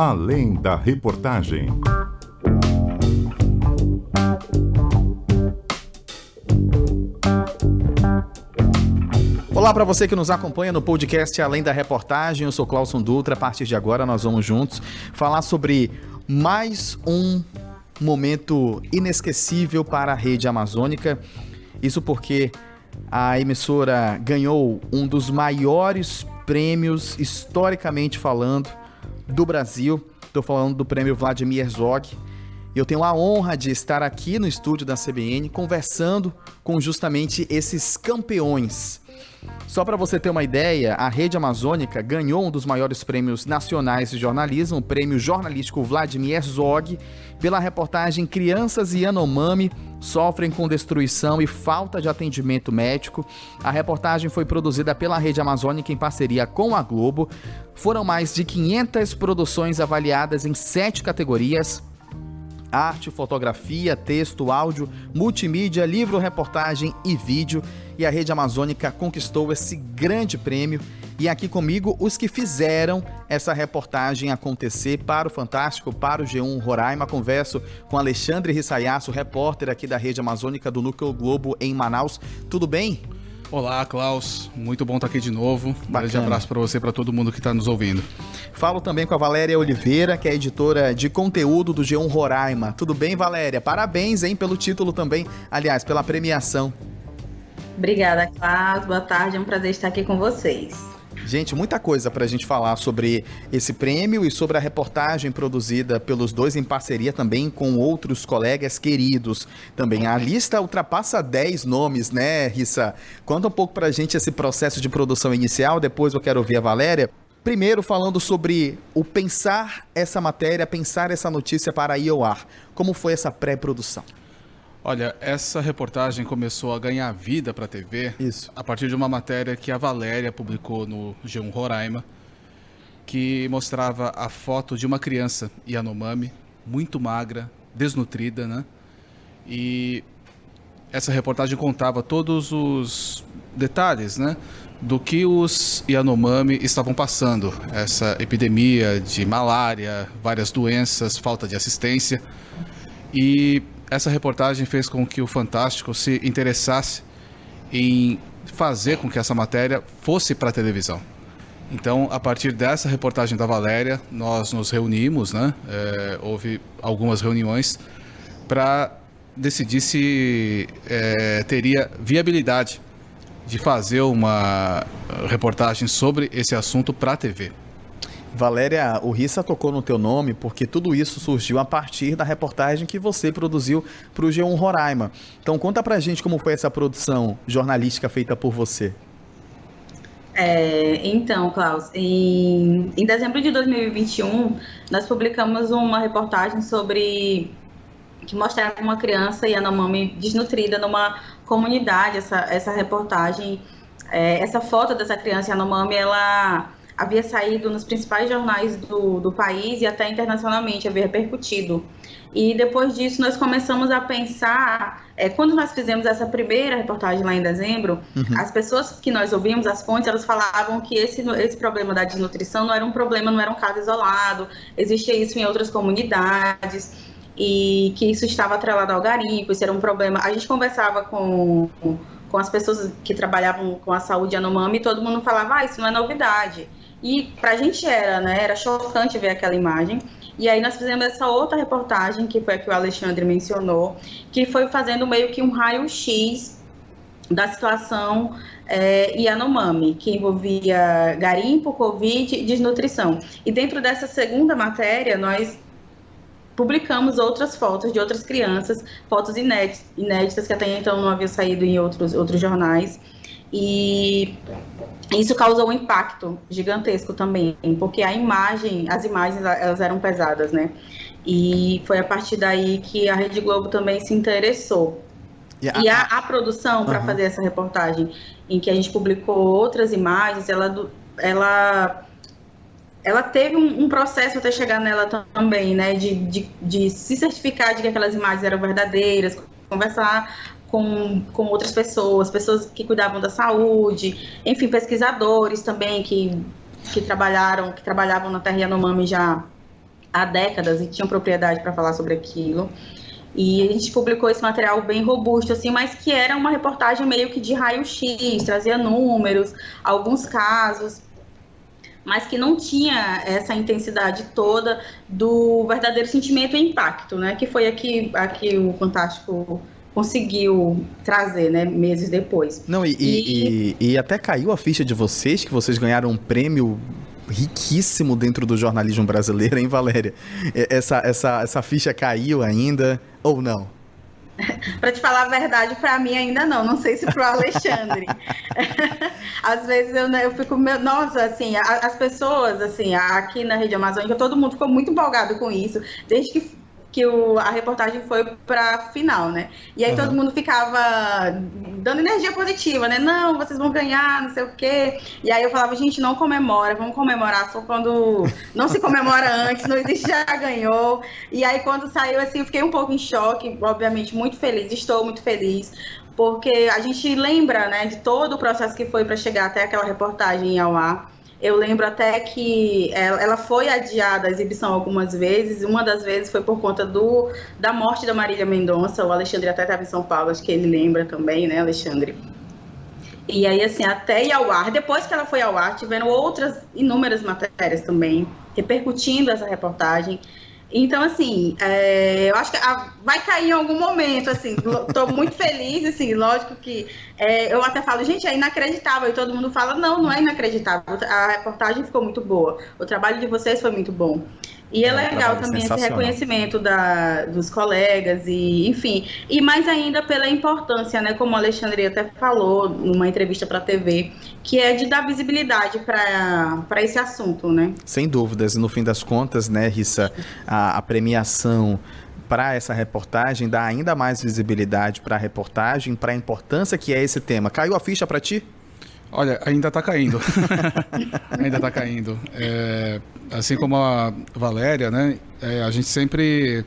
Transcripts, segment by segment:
Além da reportagem. Olá para você que nos acompanha no podcast Além da Reportagem. Eu sou Clauson Dutra. A partir de agora nós vamos juntos falar sobre mais um momento inesquecível para a rede amazônica. Isso porque a emissora ganhou um dos maiores prêmios historicamente falando do Brasil. Estou falando do prêmio Vladimir Herzog. Eu tenho a honra de estar aqui no estúdio da CBN conversando com justamente esses campeões. Só para você ter uma ideia, a Rede Amazônica ganhou um dos maiores prêmios nacionais de jornalismo, o prêmio jornalístico Vladimir Herzog, pela reportagem Crianças e Yanomami sofrem com destruição e falta de atendimento médico. A reportagem foi produzida pela Rede Amazônica em parceria com a Globo. Foram mais de 500 produções avaliadas em sete categorias: arte, fotografia, texto, áudio, multimídia, livro, reportagem e vídeo. E a Rede Amazônica conquistou esse grande prêmio. E aqui comigo os que fizeram essa reportagem acontecer para o Fantástico, para o G1 Roraima. Converso com Alexandre Rissayasso, repórter aqui da Rede Amazônica do Núcleo Globo em Manaus. Tudo bem? Olá, Klaus. Muito bom estar aqui de novo. Um grande abraço para você e para todo mundo que está nos ouvindo. Falo também com a Valéria Oliveira, que é editora de conteúdo do G1 Roraima. Tudo bem, Valéria? Parabéns, hein, pelo título também. Aliás, pela premiação. Obrigada, Klaus. Boa tarde. É um prazer estar aqui com vocês. Gente, muita coisa para a gente falar sobre esse prêmio e sobre a reportagem produzida pelos dois em parceria também com outros colegas queridos. Também a lista ultrapassa 10 nomes, né, Rissa? Conta um pouco para a gente esse processo de produção inicial, depois eu quero ouvir a Valéria. Primeiro, falando sobre o pensar essa matéria, pensar essa notícia para ir ao ar. Como foi essa pré-produção? Olha, essa reportagem começou a ganhar vida para a TV Isso. a partir de uma matéria que a Valéria publicou no G1 Roraima, que mostrava a foto de uma criança Yanomami, muito magra, desnutrida, né? E essa reportagem contava todos os detalhes, né? Do que os Yanomami estavam passando, essa epidemia de malária, várias doenças, falta de assistência. E essa reportagem fez com que o Fantástico se interessasse em fazer com que essa matéria fosse para a televisão. Então, a partir dessa reportagem da Valéria, nós nos reunimos, né? É, houve algumas reuniões para decidir se é, teria viabilidade de fazer uma reportagem sobre esse assunto para a TV. Valéria, o Rissa tocou no teu nome porque tudo isso surgiu a partir da reportagem que você produziu para o G1 Roraima. Então conta pra gente como foi essa produção jornalística feita por você. É, então, Klaus, em, em dezembro de 2021, nós publicamos uma reportagem sobre que mostrava uma criança Yanomami desnutrida numa comunidade. Essa, essa reportagem, é, essa foto dessa criança Yanomami, ela havia saído nos principais jornais do, do país e até internacionalmente, havia repercutido. E depois disso, nós começamos a pensar, é, quando nós fizemos essa primeira reportagem lá em dezembro, uhum. as pessoas que nós ouvimos, as fontes, elas falavam que esse, esse problema da desnutrição não era um problema, não era um caso isolado, existia isso em outras comunidades, e que isso estava atrelado ao garimpo, isso era um problema. A gente conversava com, com as pessoas que trabalhavam com a saúde Anomami e todo mundo falava, ah, isso não é novidade. E para a gente era, né? Era chocante ver aquela imagem. E aí nós fizemos essa outra reportagem, que foi a que o Alexandre mencionou, que foi fazendo meio que um raio-x da situação é, Yanomami, que envolvia garimpo, Covid e desnutrição. E dentro dessa segunda matéria, nós publicamos outras fotos de outras crianças, fotos inéditas, inéditas que até então não haviam saído em outros, outros jornais. E isso causou um impacto gigantesco também, porque a imagem, as imagens elas eram pesadas, né? E foi a partir daí que a Rede Globo também se interessou. E a, e a, a produção para uhum. fazer essa reportagem, em que a gente publicou outras imagens, ela, ela, ela teve um, um processo até chegar nela também, né? De, de, de se certificar de que aquelas imagens eram verdadeiras, conversar com, com outras pessoas, pessoas que cuidavam da saúde, enfim, pesquisadores também que, que trabalharam, que trabalhavam na Terra Yanomami já há décadas e tinham propriedade para falar sobre aquilo. E a gente publicou esse material bem robusto, assim, mas que era uma reportagem meio que de raio-x, trazia números, alguns casos, mas que não tinha essa intensidade toda do verdadeiro sentimento e impacto, né? Que foi aqui, aqui o Fantástico conseguiu trazer, né, meses depois. Não, e, e... e, e até caiu a ficha de vocês, que vocês ganharam um prêmio riquíssimo dentro do jornalismo brasileiro, hein, Valéria? Essa, essa, essa ficha caiu ainda ou não? para te falar a verdade, para mim ainda não. Não sei se para o Alexandre. Às vezes eu, né, eu fico, nossa, assim, as pessoas, assim, aqui na rede amazônica, todo mundo ficou muito empolgado com isso, desde que que o, a reportagem foi para final, né? E aí uhum. todo mundo ficava dando energia positiva, né? Não, vocês vão ganhar, não sei o quê. E aí eu falava, gente, não comemora, vamos comemorar só quando não se comemora antes, não existe já ganhou. E aí quando saiu assim, eu fiquei um pouco em choque, obviamente muito feliz, estou muito feliz, porque a gente lembra, né, de todo o processo que foi para chegar até aquela reportagem ao ar. Eu lembro até que ela foi adiada a exibição algumas vezes. Uma das vezes foi por conta do, da morte da Marília Mendonça. O Alexandre até estava em São Paulo, acho que ele lembra também, né, Alexandre? E aí, assim, até ir ao ar. Depois que ela foi ao ar, tiveram outras inúmeras matérias também repercutindo essa reportagem. Então, assim, é, eu acho que a, vai cair em algum momento, assim, estou muito feliz, assim, lógico que é, eu até falo, gente, é inacreditável, e todo mundo fala, não, não é inacreditável, a reportagem ficou muito boa, o trabalho de vocês foi muito bom. E é, é legal também esse reconhecimento da, dos colegas e, enfim, e mais ainda pela importância, né, como o Alexandre até falou numa entrevista para a TV, que é de dar visibilidade para esse assunto, né? Sem dúvidas, no fim das contas, né, Rissa, a, a premiação para essa reportagem dá ainda mais visibilidade para a reportagem, para a importância que é esse tema. Caiu a ficha para ti? Olha, ainda está caindo. ainda está caindo. É, assim como a Valéria, né? É, a gente sempre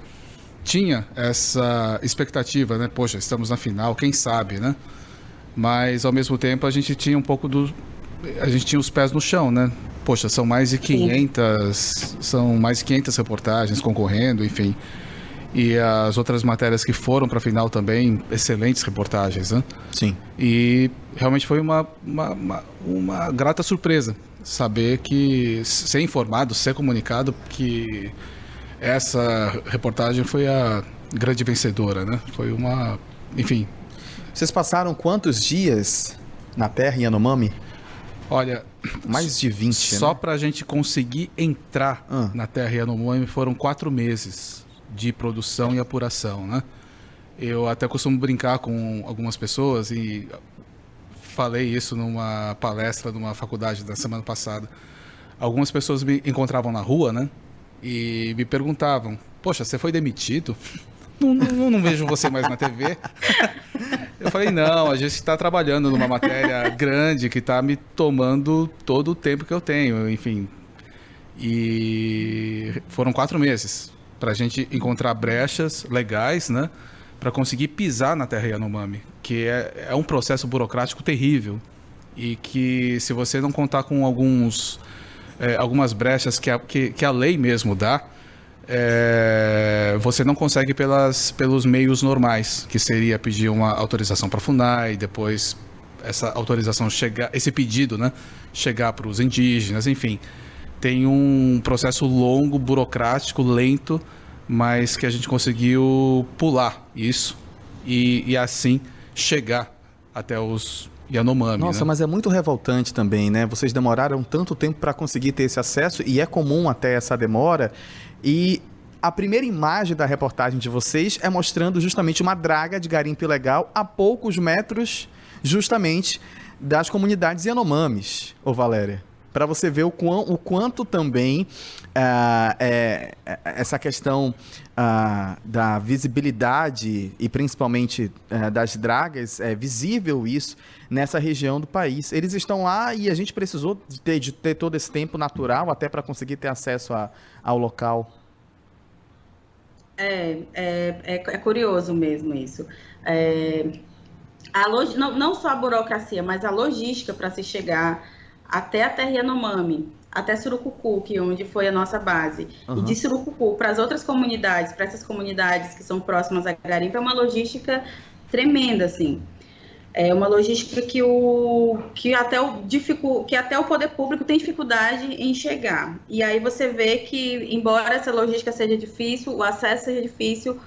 tinha essa expectativa, né? Poxa, estamos na final, quem sabe, né? Mas ao mesmo tempo a gente tinha um pouco do a gente tinha os pés no chão, né? Poxa, são mais de 500, Sim. são mais de 500 reportagens concorrendo, enfim. E as outras matérias que foram para a final também, excelentes reportagens, né? Sim. E realmente foi uma, uma, uma, uma grata surpresa saber que, ser informado, ser comunicado que essa reportagem foi a grande vencedora, né? Foi uma. Enfim. Vocês passaram quantos dias na Terra em Yanomami? Olha. Mais de 20, Só né? para a gente conseguir entrar ah. na Terra Yanomami foram quatro meses de produção e apuração, né? Eu até costumo brincar com algumas pessoas e falei isso numa palestra numa faculdade da semana passada. Algumas pessoas me encontravam na rua, né? E me perguntavam: Poxa, você foi demitido? Não, não, não vejo você mais na TV. Eu falei: Não, a gente está trabalhando numa matéria grande que está me tomando todo o tempo que eu tenho, enfim. E foram quatro meses para a gente encontrar brechas legais, né? Para conseguir pisar na terra Yanomami, que é, é um processo burocrático terrível e que se você não contar com alguns é, algumas brechas que a, que, que a lei mesmo dá, é, você não consegue pelas, pelos meios normais, que seria pedir uma autorização para a FUNAI, depois essa autorização chegar, esse pedido, né, chegar para os indígenas, enfim tem um processo longo, burocrático, lento, mas que a gente conseguiu pular isso e, e assim chegar até os Yanomami. Nossa, né? mas é muito revoltante também, né? Vocês demoraram tanto tempo para conseguir ter esse acesso e é comum até essa demora. E a primeira imagem da reportagem de vocês é mostrando justamente uma draga de garimpo ilegal a poucos metros, justamente, das comunidades Yanomamis, ô Valéria para você ver o, quão, o quanto também uh, é, essa questão uh, da visibilidade e principalmente uh, das dragas, é visível isso nessa região do país. Eles estão lá e a gente precisou de ter, de ter todo esse tempo natural até para conseguir ter acesso a, ao local. É, é, é, é curioso mesmo isso. É, a não, não só a burocracia, mas a logística para se chegar até a terra Yanomami. até Surucucu, que é onde foi a nossa base, uhum. e de Surucucu para as outras comunidades, para essas comunidades que são próximas a Garimpo, é uma logística tremenda, assim. É uma logística que, o, que, até o, dificu, que até o poder público tem dificuldade em chegar. E aí você vê que, embora essa logística seja difícil, o acesso seja difícil,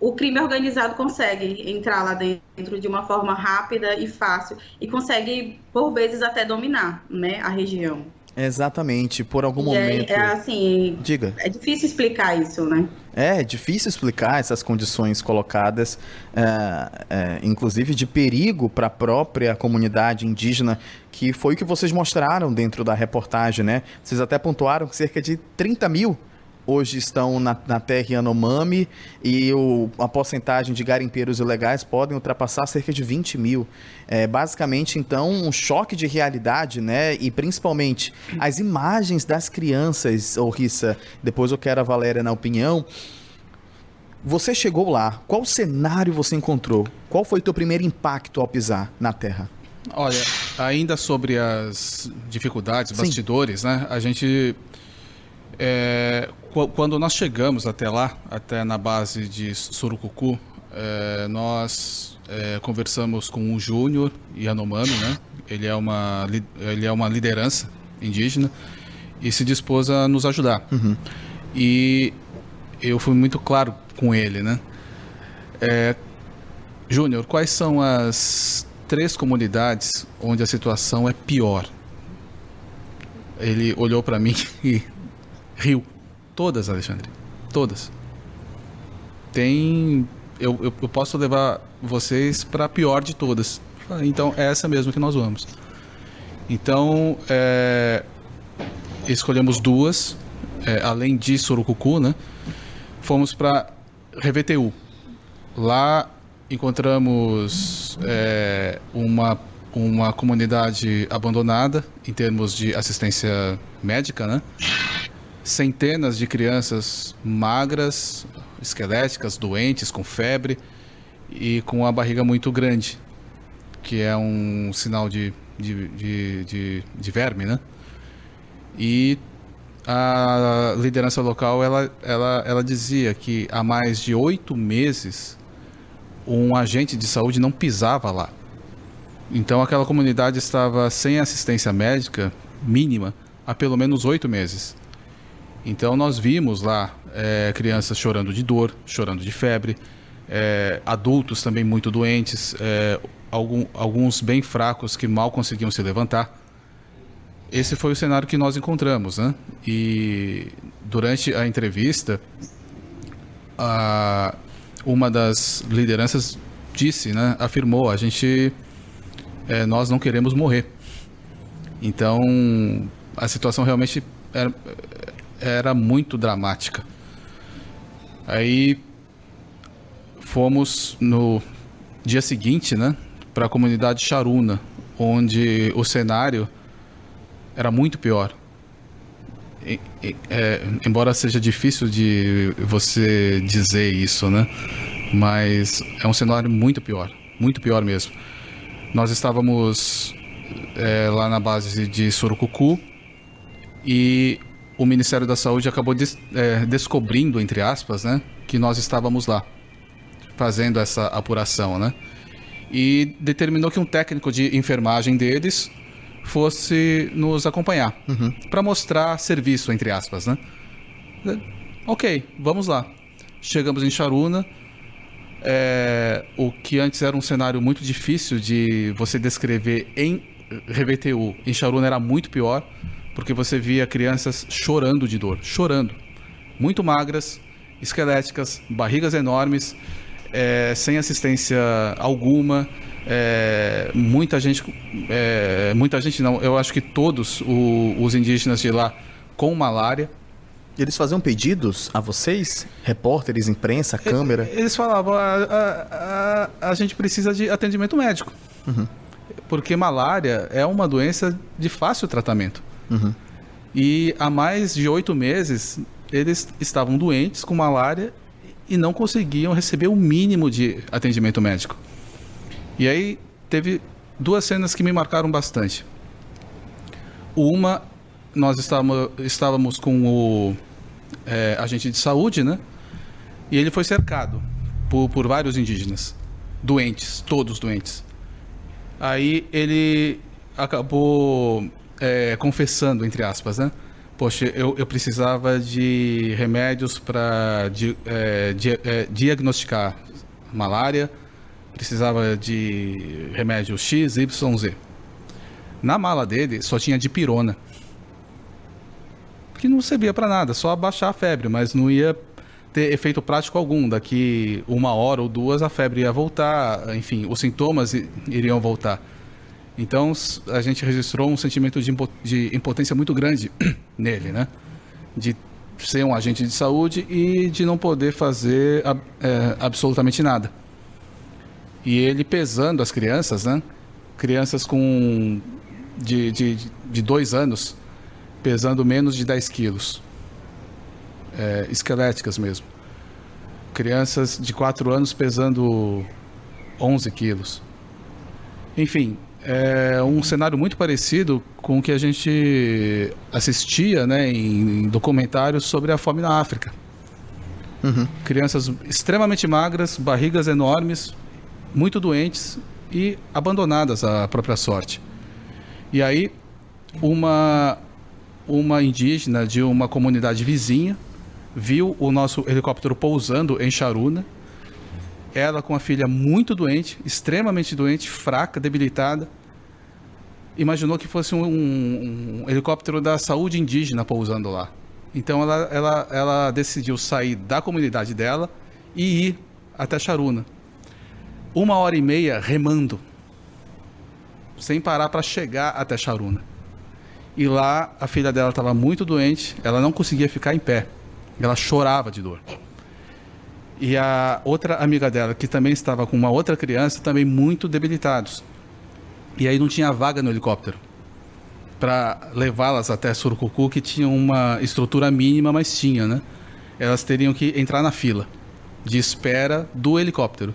o crime organizado consegue entrar lá dentro de uma forma rápida e fácil e consegue, por vezes, até dominar né, a região. Exatamente, por algum e momento. É, é, assim. Diga. É difícil explicar isso, né? É, é difícil explicar essas condições colocadas, é, é, inclusive de perigo para a própria comunidade indígena, que foi o que vocês mostraram dentro da reportagem, né? Vocês até pontuaram que cerca de 30 mil hoje estão na, na terra Yanomami e o, a porcentagem de garimpeiros ilegais podem ultrapassar cerca de 20 mil. É, basicamente, então, um choque de realidade, né? E principalmente as imagens das crianças, ô Rissa, depois eu quero a Valéria na opinião. Você chegou lá, qual cenário você encontrou? Qual foi o teu primeiro impacto ao pisar na terra? Olha, ainda sobre as dificuldades, bastidores, Sim. né? A gente é, quando nós chegamos até lá, até na base de Surucucu, é, nós é, conversamos com o Júnior Yanomami, né? Ele é uma ele é uma liderança indígena e se dispôs a nos ajudar. Uhum. E eu fui muito claro com ele, né? É, Júnior, quais são as três comunidades onde a situação é pior? Ele olhou para mim e Rio. Todas, Alexandre. Todas. Tem. Eu, eu, eu posso levar vocês para a pior de todas. Então, é essa mesmo que nós vamos. Então, é, escolhemos duas, é, além de Surucucu, né? Fomos para RVTU. Lá encontramos é, uma, uma comunidade abandonada em termos de assistência médica, né? Centenas de crianças magras, esqueléticas, doentes, com febre e com a barriga muito grande, que é um sinal de, de, de, de, de verme, né? E a liderança local ela, ela, ela dizia que há mais de oito meses um agente de saúde não pisava lá. Então aquela comunidade estava sem assistência médica mínima há pelo menos oito meses. Então nós vimos lá é, crianças chorando de dor, chorando de febre, é, adultos também muito doentes, é, algum, alguns bem fracos que mal conseguiam se levantar. Esse foi o cenário que nós encontramos, né? E durante a entrevista, a, uma das lideranças disse, né? Afirmou, a gente, é, nós não queremos morrer. Então, a situação realmente era, era muito dramática. Aí fomos no dia seguinte, né, para a comunidade Charuna, onde o cenário era muito pior. É, embora seja difícil de você dizer isso, né? Mas é um cenário muito pior, muito pior mesmo. Nós estávamos é, lá na base de Surucucu e o Ministério da Saúde acabou des, é, descobrindo, entre aspas, né, que nós estávamos lá fazendo essa apuração, né? E determinou que um técnico de enfermagem deles fosse nos acompanhar uhum. para mostrar serviço, entre aspas, né? Ok, vamos lá. Chegamos em Charuna. É, o que antes era um cenário muito difícil de você descrever em RBTU, em Charuna era muito pior porque você via crianças chorando de dor, chorando, muito magras, esqueléticas, barrigas enormes, é, sem assistência alguma, é, muita gente, é, muita gente não, eu acho que todos o, os indígenas de lá com malária. Eles faziam pedidos a vocês, repórteres, imprensa, câmera? Eles falavam, a, a, a, a gente precisa de atendimento médico. Uhum. Porque malária é uma doença de fácil tratamento. Uhum. E há mais de oito meses eles estavam doentes com malária e não conseguiam receber o mínimo de atendimento médico. E aí teve duas cenas que me marcaram bastante. Uma nós estávamos, estávamos com o é, agente de saúde, né? E ele foi cercado por, por vários indígenas, doentes, todos doentes. Aí ele acabou é, confessando, entre aspas, né? Poxa, eu, eu precisava de remédios para di, é, di, é, diagnosticar malária, precisava de remédio X, Y, Z. Na mala dele só tinha dipirona. Que não servia para nada, só abaixar a febre, mas não ia ter efeito prático algum. Daqui uma hora ou duas a febre ia voltar, enfim, os sintomas iriam voltar. Então a gente registrou um sentimento de, impotência muito grande nele, né? De ser um agente de saúde e de não poder fazer é, absolutamente nada. E ele pesando as crianças, né? Crianças com de, de, de dois anos pesando menos de 10 quilos, é, esqueléticas mesmo. Crianças de 4 anos pesando 11 quilos. Enfim, é um cenário muito parecido com o que a gente assistia né, em, documentários sobre a fome na África. Uhum. Crianças extremamente magras, barrigas enormes, muito doentes e abandonadas à própria sorte. E aí, uma, uma indígena de uma comunidade vizinha viu o nosso helicóptero pousando em Charuna. Ela com a filha muito doente, extremamente doente, fraca, debilitada, imaginou que fosse um, um, um helicóptero da saúde indígena pousando lá. Então ela, ela, ela decidiu sair da comunidade dela e ir até Charuna. Uma hora e meia remando, sem parar para chegar até Charuna. E lá a filha dela estava muito doente, ela não conseguia ficar em pé, ela chorava de dor. E a outra amiga dela, que também estava com uma outra criança, também muito debilitados. E aí não tinha vaga no helicóptero para levá-las até Surucucu, que tinha uma estrutura mínima, mas tinha, né? Elas teriam que entrar na fila de espera do helicóptero.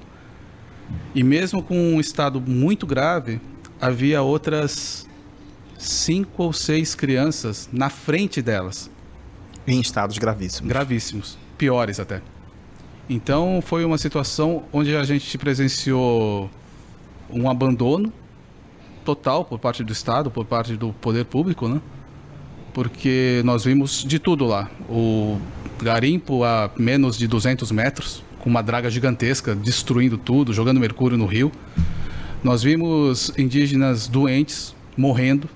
E mesmo com um estado muito grave, havia outras cinco ou seis crianças na frente delas. Em estados gravíssimos. Gravíssimos. Piores até. Então foi uma situação onde a gente presenciou um abandono total por parte do Estado, por parte do poder público, né? Porque nós vimos de tudo lá. O garimpo a menos de 200 metros, com uma draga gigantesca, destruindo tudo, jogando mercúrio no rio. Nós vimos indígenas doentes, morrendo.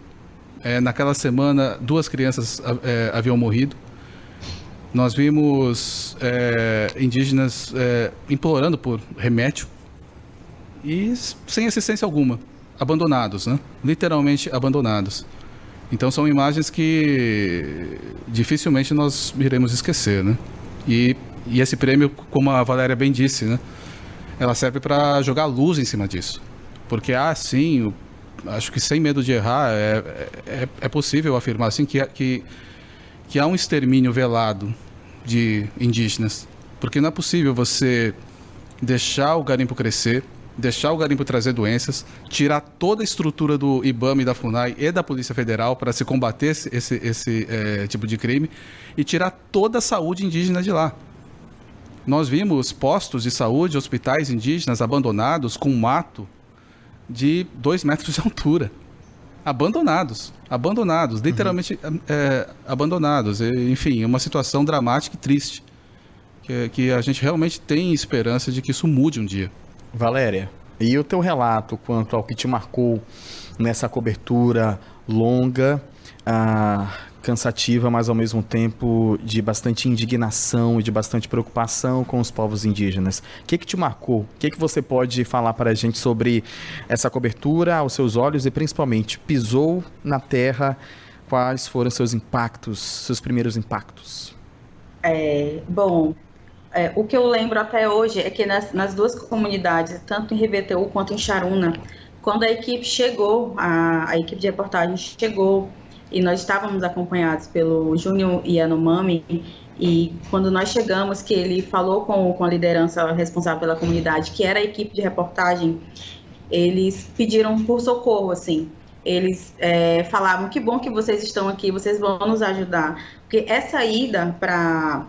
É, naquela semana, duas crianças é, haviam morrido. Nós vimos é, indígenas é, implorando por remédio e sem assistência alguma abandonados, né? Literalmente abandonados. Então são imagens que dificilmente nós iremos esquecer, né? E, e esse prêmio, como a Valéria bem disse, né? Ela serve para jogar luz em cima disso. Porque, ah, sim, acho que sem medo de errar, é, é, é possível afirmar assim que, que, que há um extermínio velado de indígenas. Porque não é possível você deixar o garimpo crescer, deixar o garimpo trazer doenças, tirar toda a estrutura do IBAMA e da FUNAI e da Polícia Federal para se combater esse, esse, esse é, tipo de crime e tirar toda a saúde indígena de lá. Nós vimos postos de saúde, hospitais indígenas abandonados com mato de dois metros de altura. Abandonados, abandonados, literalmente uhum. é, abandonados. Enfim, uma situação dramática e triste. Que, que a gente realmente tem esperança de que isso mude um dia. Valéria, e o teu relato quanto ao que te marcou nessa cobertura longa, ah, cansativa, mas ao mesmo tempo de bastante indignação e de bastante preocupação com os povos indígenas. O que, que te marcou? O que, que você pode falar para a gente sobre essa cobertura aos seus olhos e principalmente pisou na terra? Quais foram seus impactos, seus primeiros impactos? É, bom, é, o que eu lembro até hoje é que nas, nas, duas comunidades, tanto em RBTU quanto em Charuna, quando a equipe chegou, a, a, equipe de reportagem chegou e nós estávamos acompanhados pelo Júnior Yanomami e quando nós chegamos, que ele falou com, com a liderança responsável pela comunidade, que era a equipe de reportagem, eles pediram por socorro, assim. eles é, falavam que bom que vocês estão aqui, vocês vão nos ajudar. Porque essa ida para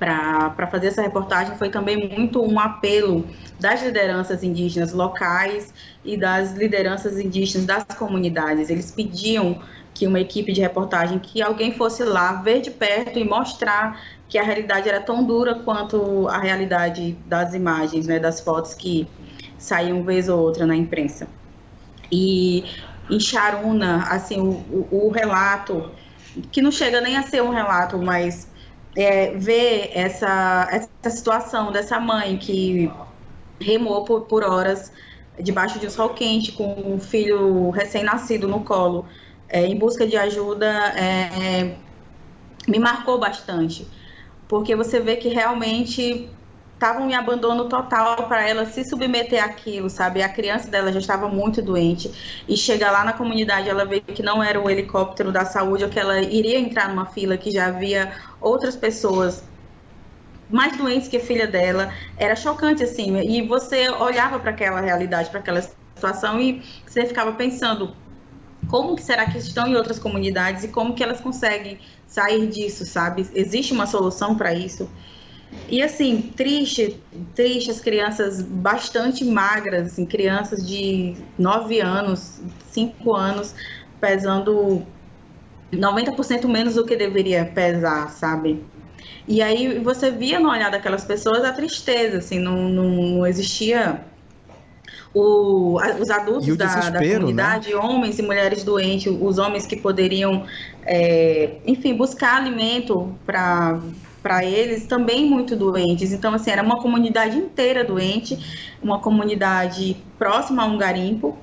para fazer essa reportagem foi também muito um apelo das lideranças indígenas locais e das lideranças indígenas das comunidades. Eles pediam que uma equipe de reportagem, que alguém fosse lá ver de perto e mostrar que a realidade era tão dura quanto a realidade das imagens, né, das fotos que saíam vez ou outra na imprensa. E em Charuna, assim, o, o, o relato, que não chega nem a ser um relato, mas é, ver essa, essa situação dessa mãe que remou por, por horas debaixo de um sol quente com um filho recém-nascido no colo é, em busca de ajuda é, me marcou bastante. Porque você vê que realmente estavam em abandono total para ela se submeter àquilo, sabe? A criança dela já estava muito doente e chega lá na comunidade, ela vê que não era o helicóptero da saúde ou que ela iria entrar numa fila que já havia outras pessoas mais doentes que a filha dela. Era chocante assim, e você olhava para aquela realidade, para aquela situação e você ficava pensando como que será que estão em outras comunidades e como que elas conseguem sair disso, sabe? Existe uma solução para isso? E assim, triste, triste as crianças bastante magras, assim, crianças de 9 anos, 5 anos, pesando 90% menos do que deveria pesar, sabe? E aí você via no olhar daquelas pessoas a tristeza, assim, não, não existia o, os adultos da, da, né? comunidade, né? homens e mulheres doentes, os homens que poderiam, é, enfim, buscar alimento para para eles também muito doentes. Então, assim, era uma comunidade inteira doente, uma comunidade próxima a um garimpo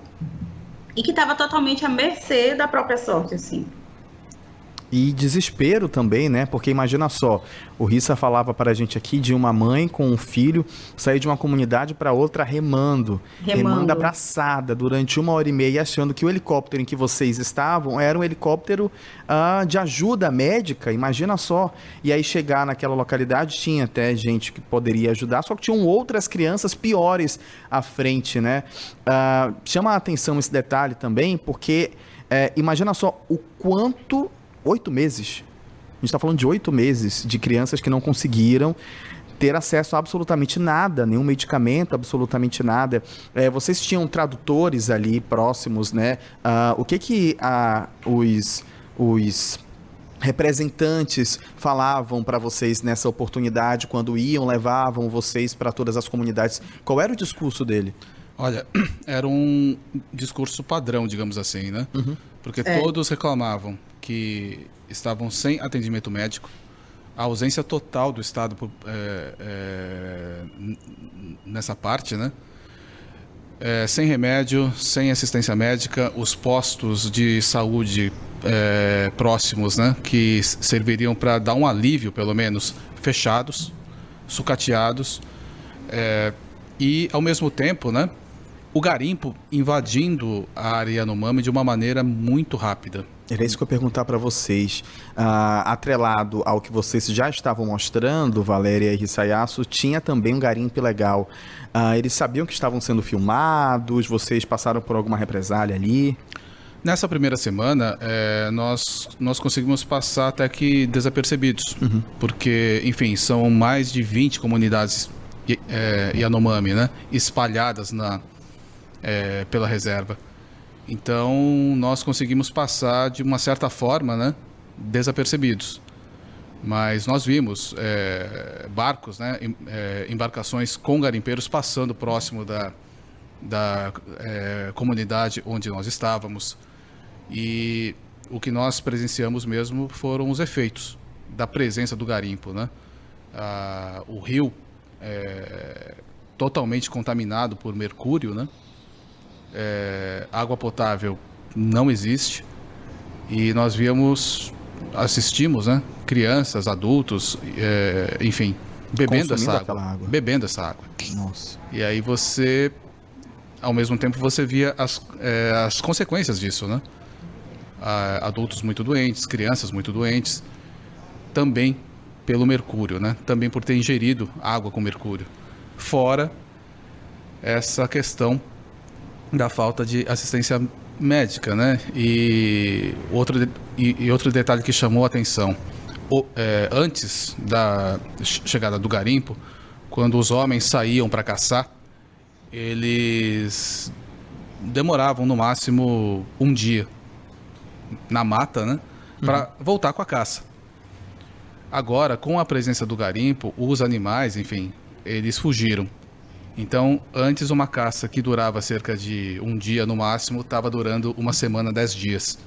e que estava totalmente à mercê da própria sorte, assim. E desespero também, né? Porque imagina só, o Rissa falava para a gente aqui de uma mãe com um filho sair de uma comunidade para outra remando, remando, remando abraçada durante uma hora e meia, achando que o helicóptero em que vocês estavam era um helicóptero uh, de ajuda médica. Imagina só. E aí chegar naquela localidade tinha até gente que poderia ajudar, só que tinham outras crianças piores à frente, né? Uh, chama a atenção esse detalhe também, porque é, imagina só o quanto oito meses. A gente está falando de oito meses de crianças que não conseguiram ter acesso a absolutamente nada, nenhum medicamento, absolutamente nada. É, vocês tinham tradutores ali próximos, né? Uh, o que que uh, os, os representantes falavam para vocês nessa oportunidade, quando iam, levavam vocês para todas as comunidades? Qual era o discurso dele? Olha, era um discurso padrão, digamos assim, né? Uhum. Porque é. todos reclamavam que estavam sem atendimento médico, a ausência total do Estado é, é, nessa parte, né? É, sem remédio, sem assistência médica, os postos de saúde é, próximos, né, que serviriam para dar um alívio, pelo menos, fechados, sucateados, é, e ao mesmo tempo, né, o garimpo invadindo a área Yanomami de uma maneira muito rápida. Era isso que eu ia perguntar para vocês. Uh, atrelado ao que vocês já estavam mostrando, Valéria e Rissayasu, tinha também um garimpo legal. Uh, eles sabiam que estavam sendo filmados? Vocês passaram por alguma represália ali? Nessa primeira semana, é, nós, nós conseguimos passar até que desapercebidos. Uhum. Porque, enfim, são mais de 20 comunidades é, Yanomami, né? Espalhadas na, é, pela reserva. Então, nós conseguimos passar de uma certa forma, né, desapercebidos. Mas nós vimos é, barcos, né, é, embarcações com garimpeiros passando próximo da, da é, comunidade onde nós estávamos. E o que nós presenciamos mesmo foram os efeitos da presença do garimpo. Né? Ah, o rio é, totalmente contaminado por mercúrio, né? É, água potável não existe e nós víamos, assistimos, né, crianças, adultos, é, enfim, bebendo essa água, água, bebendo essa água. Nossa. E aí você, ao mesmo tempo, você via as, é, as consequências disso, né? adultos muito doentes, crianças muito doentes, também pelo mercúrio, né? Também por ter ingerido água com mercúrio. Fora essa questão da falta de assistência médica, né? E outro, e, e outro detalhe que chamou a atenção. O, é, antes da chegada do garimpo, quando os homens saíam para caçar, eles demoravam no máximo um dia na mata, né? Para uhum. voltar com a caça. Agora, com a presença do garimpo, os animais, enfim, eles fugiram. Então, antes uma caça que durava cerca de um dia no máximo, estava durando uma semana, dez dias.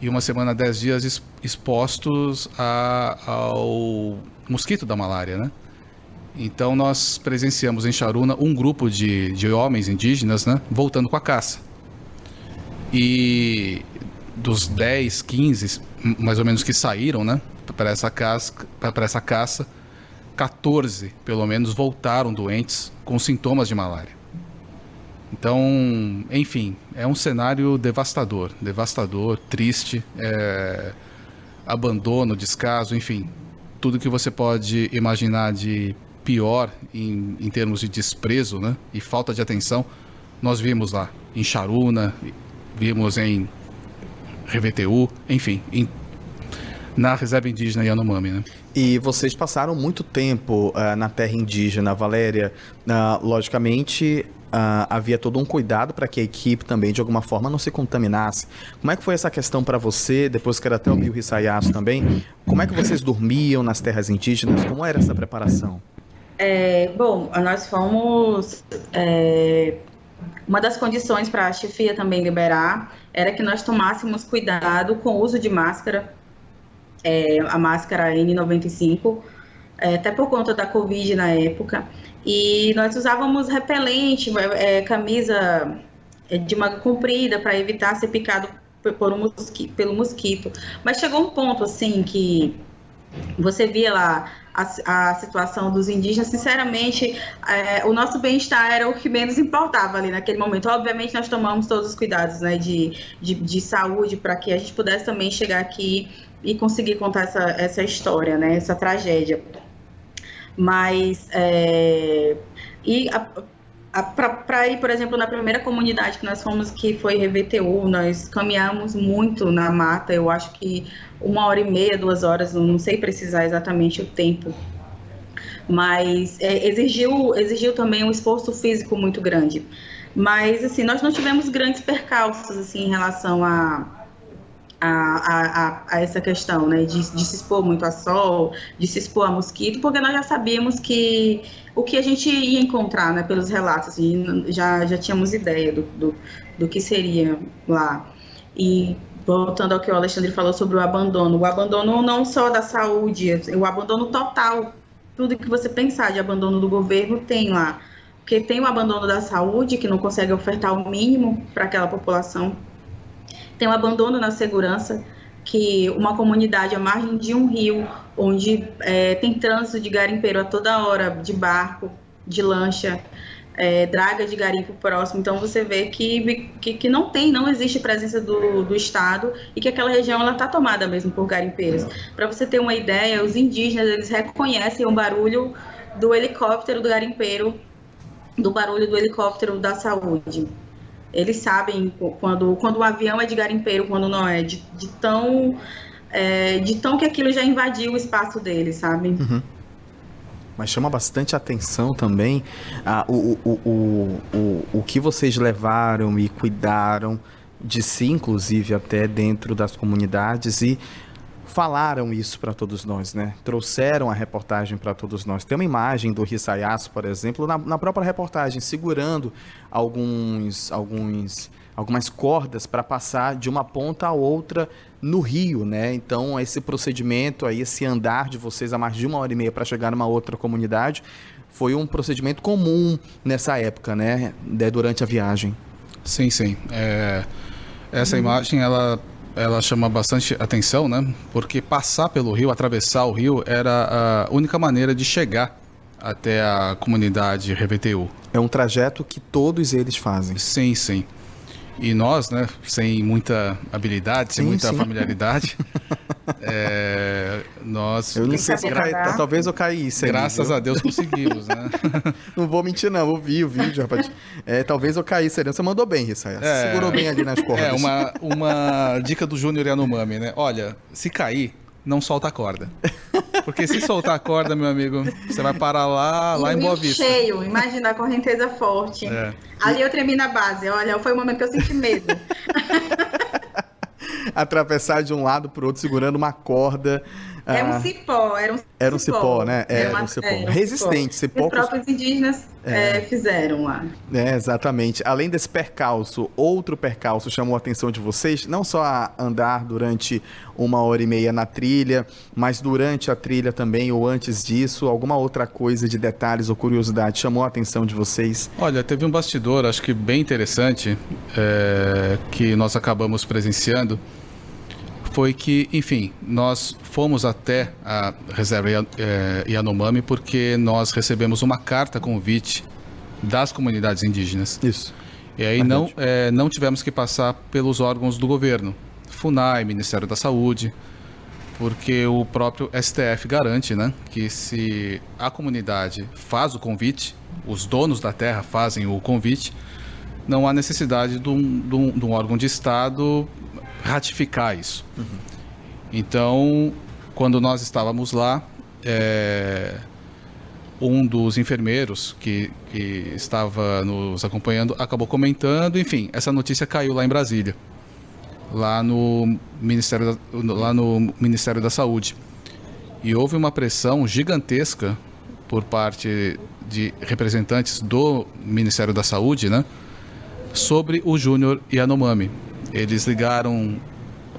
E uma semana, dez dias expostos a, ao mosquito da malária, né? Então, nós presenciamos em Charuna um grupo de, de homens indígenas, né? Voltando com a caça. E dos 10, 15, mais ou menos, que saíram, né? Para essa, caça, essa caça, 14, pelo menos, voltaram doentes com sintomas de malária. Então, enfim, é um cenário devastador, devastador, triste, é, abandono, descaso, enfim, tudo que você pode imaginar de pior em, em termos de desprezo né, e falta de atenção, nós vimos lá em Charuna, vimos em RVTU, enfim, em na reserva indígena Yanomami, né? E vocês passaram muito tempo uh, na terra indígena, Valéria. Uh, logicamente, uh, havia todo um cuidado para que a equipe também, de alguma forma, não se contaminasse. Como é que foi essa questão para você? Depois quero até ouvir o Rissayasu também. Como é que vocês dormiam nas terras indígenas? Como era essa preparação? É, bom, nós fomos. É, uma das condições para a chefia também liberar era que nós tomássemos cuidado com o uso de máscara é, a máscara N95, é, até por conta da Covid na época. E nós usávamos repelente, é, camisa de manga comprida para evitar ser picado por um mosquito, pelo mosquito. Mas chegou um ponto assim que você via lá a, a situação dos indígenas, sinceramente, é, o nosso bem-estar era o que menos importava ali naquele momento. Obviamente, nós tomamos todos os cuidados né, de, de, de saúde para que a gente pudesse também chegar aqui e conseguir contar essa, essa história, né, essa tragédia. Mas, é, e para ir, por exemplo, na primeira comunidade que nós fomos, que foi RVTU, nós caminhamos muito na mata, eu acho que uma hora e meia, duas horas, não sei precisar exatamente o tempo, mas é, exigiu, exigiu também um esforço físico muito grande. Mas, assim, nós não tivemos grandes percalços, assim, em relação a a, a, a, essa questão, né, de, de, se expor muito a sol, de se expor a mosquito, porque nós já sabíamos que o que a gente ia encontrar, né, pelos relatos, assim, já, já tínhamos ideia do, do, do que seria lá. E voltando ao que o Alexandre falou sobre o abandono, o abandono não só da saúde, o abandono total, tudo que você pensar de abandono do governo tem lá. Porque tem o abandono da saúde, que não consegue ofertar o mínimo para aquela população tem o abandono na segurança, que uma comunidade à margem de um rio, onde é, tem trânsito de garimpeiro a toda hora, de barco, de lancha, é, draga de garimpo próximo. Então você vê que, que, que, não tem, não existe presença do, do Estado e que aquela região ela está tomada mesmo por garimpeiros. Para você ter uma ideia, os indígenas eles reconhecem o barulho do helicóptero do garimpeiro, do barulho do helicóptero da saúde. Eles sabem quando, quando o avião é de garimpeiro, quando não é, de, de tão é, de tão que aquilo já invadiu o espaço deles, sabe? Uhum. Mas chama bastante atenção também ah, o, o, o, o, o que vocês levaram e cuidaram de si, inclusive até dentro das comunidades e falaram isso para todos nós, né? Trouxeram a reportagem para todos nós. Tem uma imagem do Rissayasu, por exemplo, na, na, própria reportagem, segurando alguns, alguns, algumas cordas para passar de uma ponta a outra no rio, né? Então, esse procedimento aí, esse andar de vocês a mais de uma hora e meia para chegar numa outra comunidade, foi um procedimento comum nessa época, né? Durante a viagem. Sim, sim. É... Essa imagem, ela ela chama bastante atenção, né? Porque passar pelo rio, atravessar o rio, era a única maneira de chegar até a comunidade RVTU. É um trajeto que todos eles fazem. Sim, sim. E nós, né, sem muita habilidade, sem sim, muita sim. familiaridade, é, Nossa, eu não sei se eu caí, talvez eu caísse. Graças a Deus conseguimos, né? não vou mentir, não. Eu vi o vídeo, rapaz. É, talvez eu caísse ali. Você mandou bem, Rissaia. É, Segurou bem ali nas cordas. É, uma, uma dica do Júnior Yanomami, né? Olha, se cair, não solta a corda. Porque se soltar a corda, meu amigo, você vai parar lá, lá em Boa Vista. cheio, imagina a correnteza forte. É. Ali eu tremi na base, olha, foi o momento que eu senti medo. Atravessar de um lado para o outro segurando uma corda. Era um cipó, era um Era um cipó, né? Era, uma, um cipó. É, Resistente. Cipó. Os próprios indígenas é. É, fizeram lá. É, exatamente. Além desse percalço, outro percalço chamou a atenção de vocês, não só a andar durante uma hora e meia na trilha, mas durante a trilha também, ou antes disso, alguma outra coisa de detalhes ou curiosidade chamou a atenção de vocês? Olha, teve um bastidor, acho que bem interessante, é, que nós acabamos presenciando foi que, enfim, nós fomos até a reserva eh, Yanomami porque nós recebemos uma carta convite das comunidades indígenas. Isso. E aí não, é, não tivemos que passar pelos órgãos do governo, FUNAI, Ministério da Saúde, porque o próprio STF garante né, que se a comunidade faz o convite, os donos da terra fazem o convite, não há necessidade de um, de um, de um órgão de Estado ratificar isso. Uhum. Então, quando nós estávamos lá, é, um dos enfermeiros que, que estava nos acompanhando acabou comentando, enfim, essa notícia caiu lá em Brasília, lá no Ministério da, lá no Ministério da Saúde. E houve uma pressão gigantesca por parte de representantes do Ministério da Saúde, né, sobre o Júnior Yanomami. Eles ligaram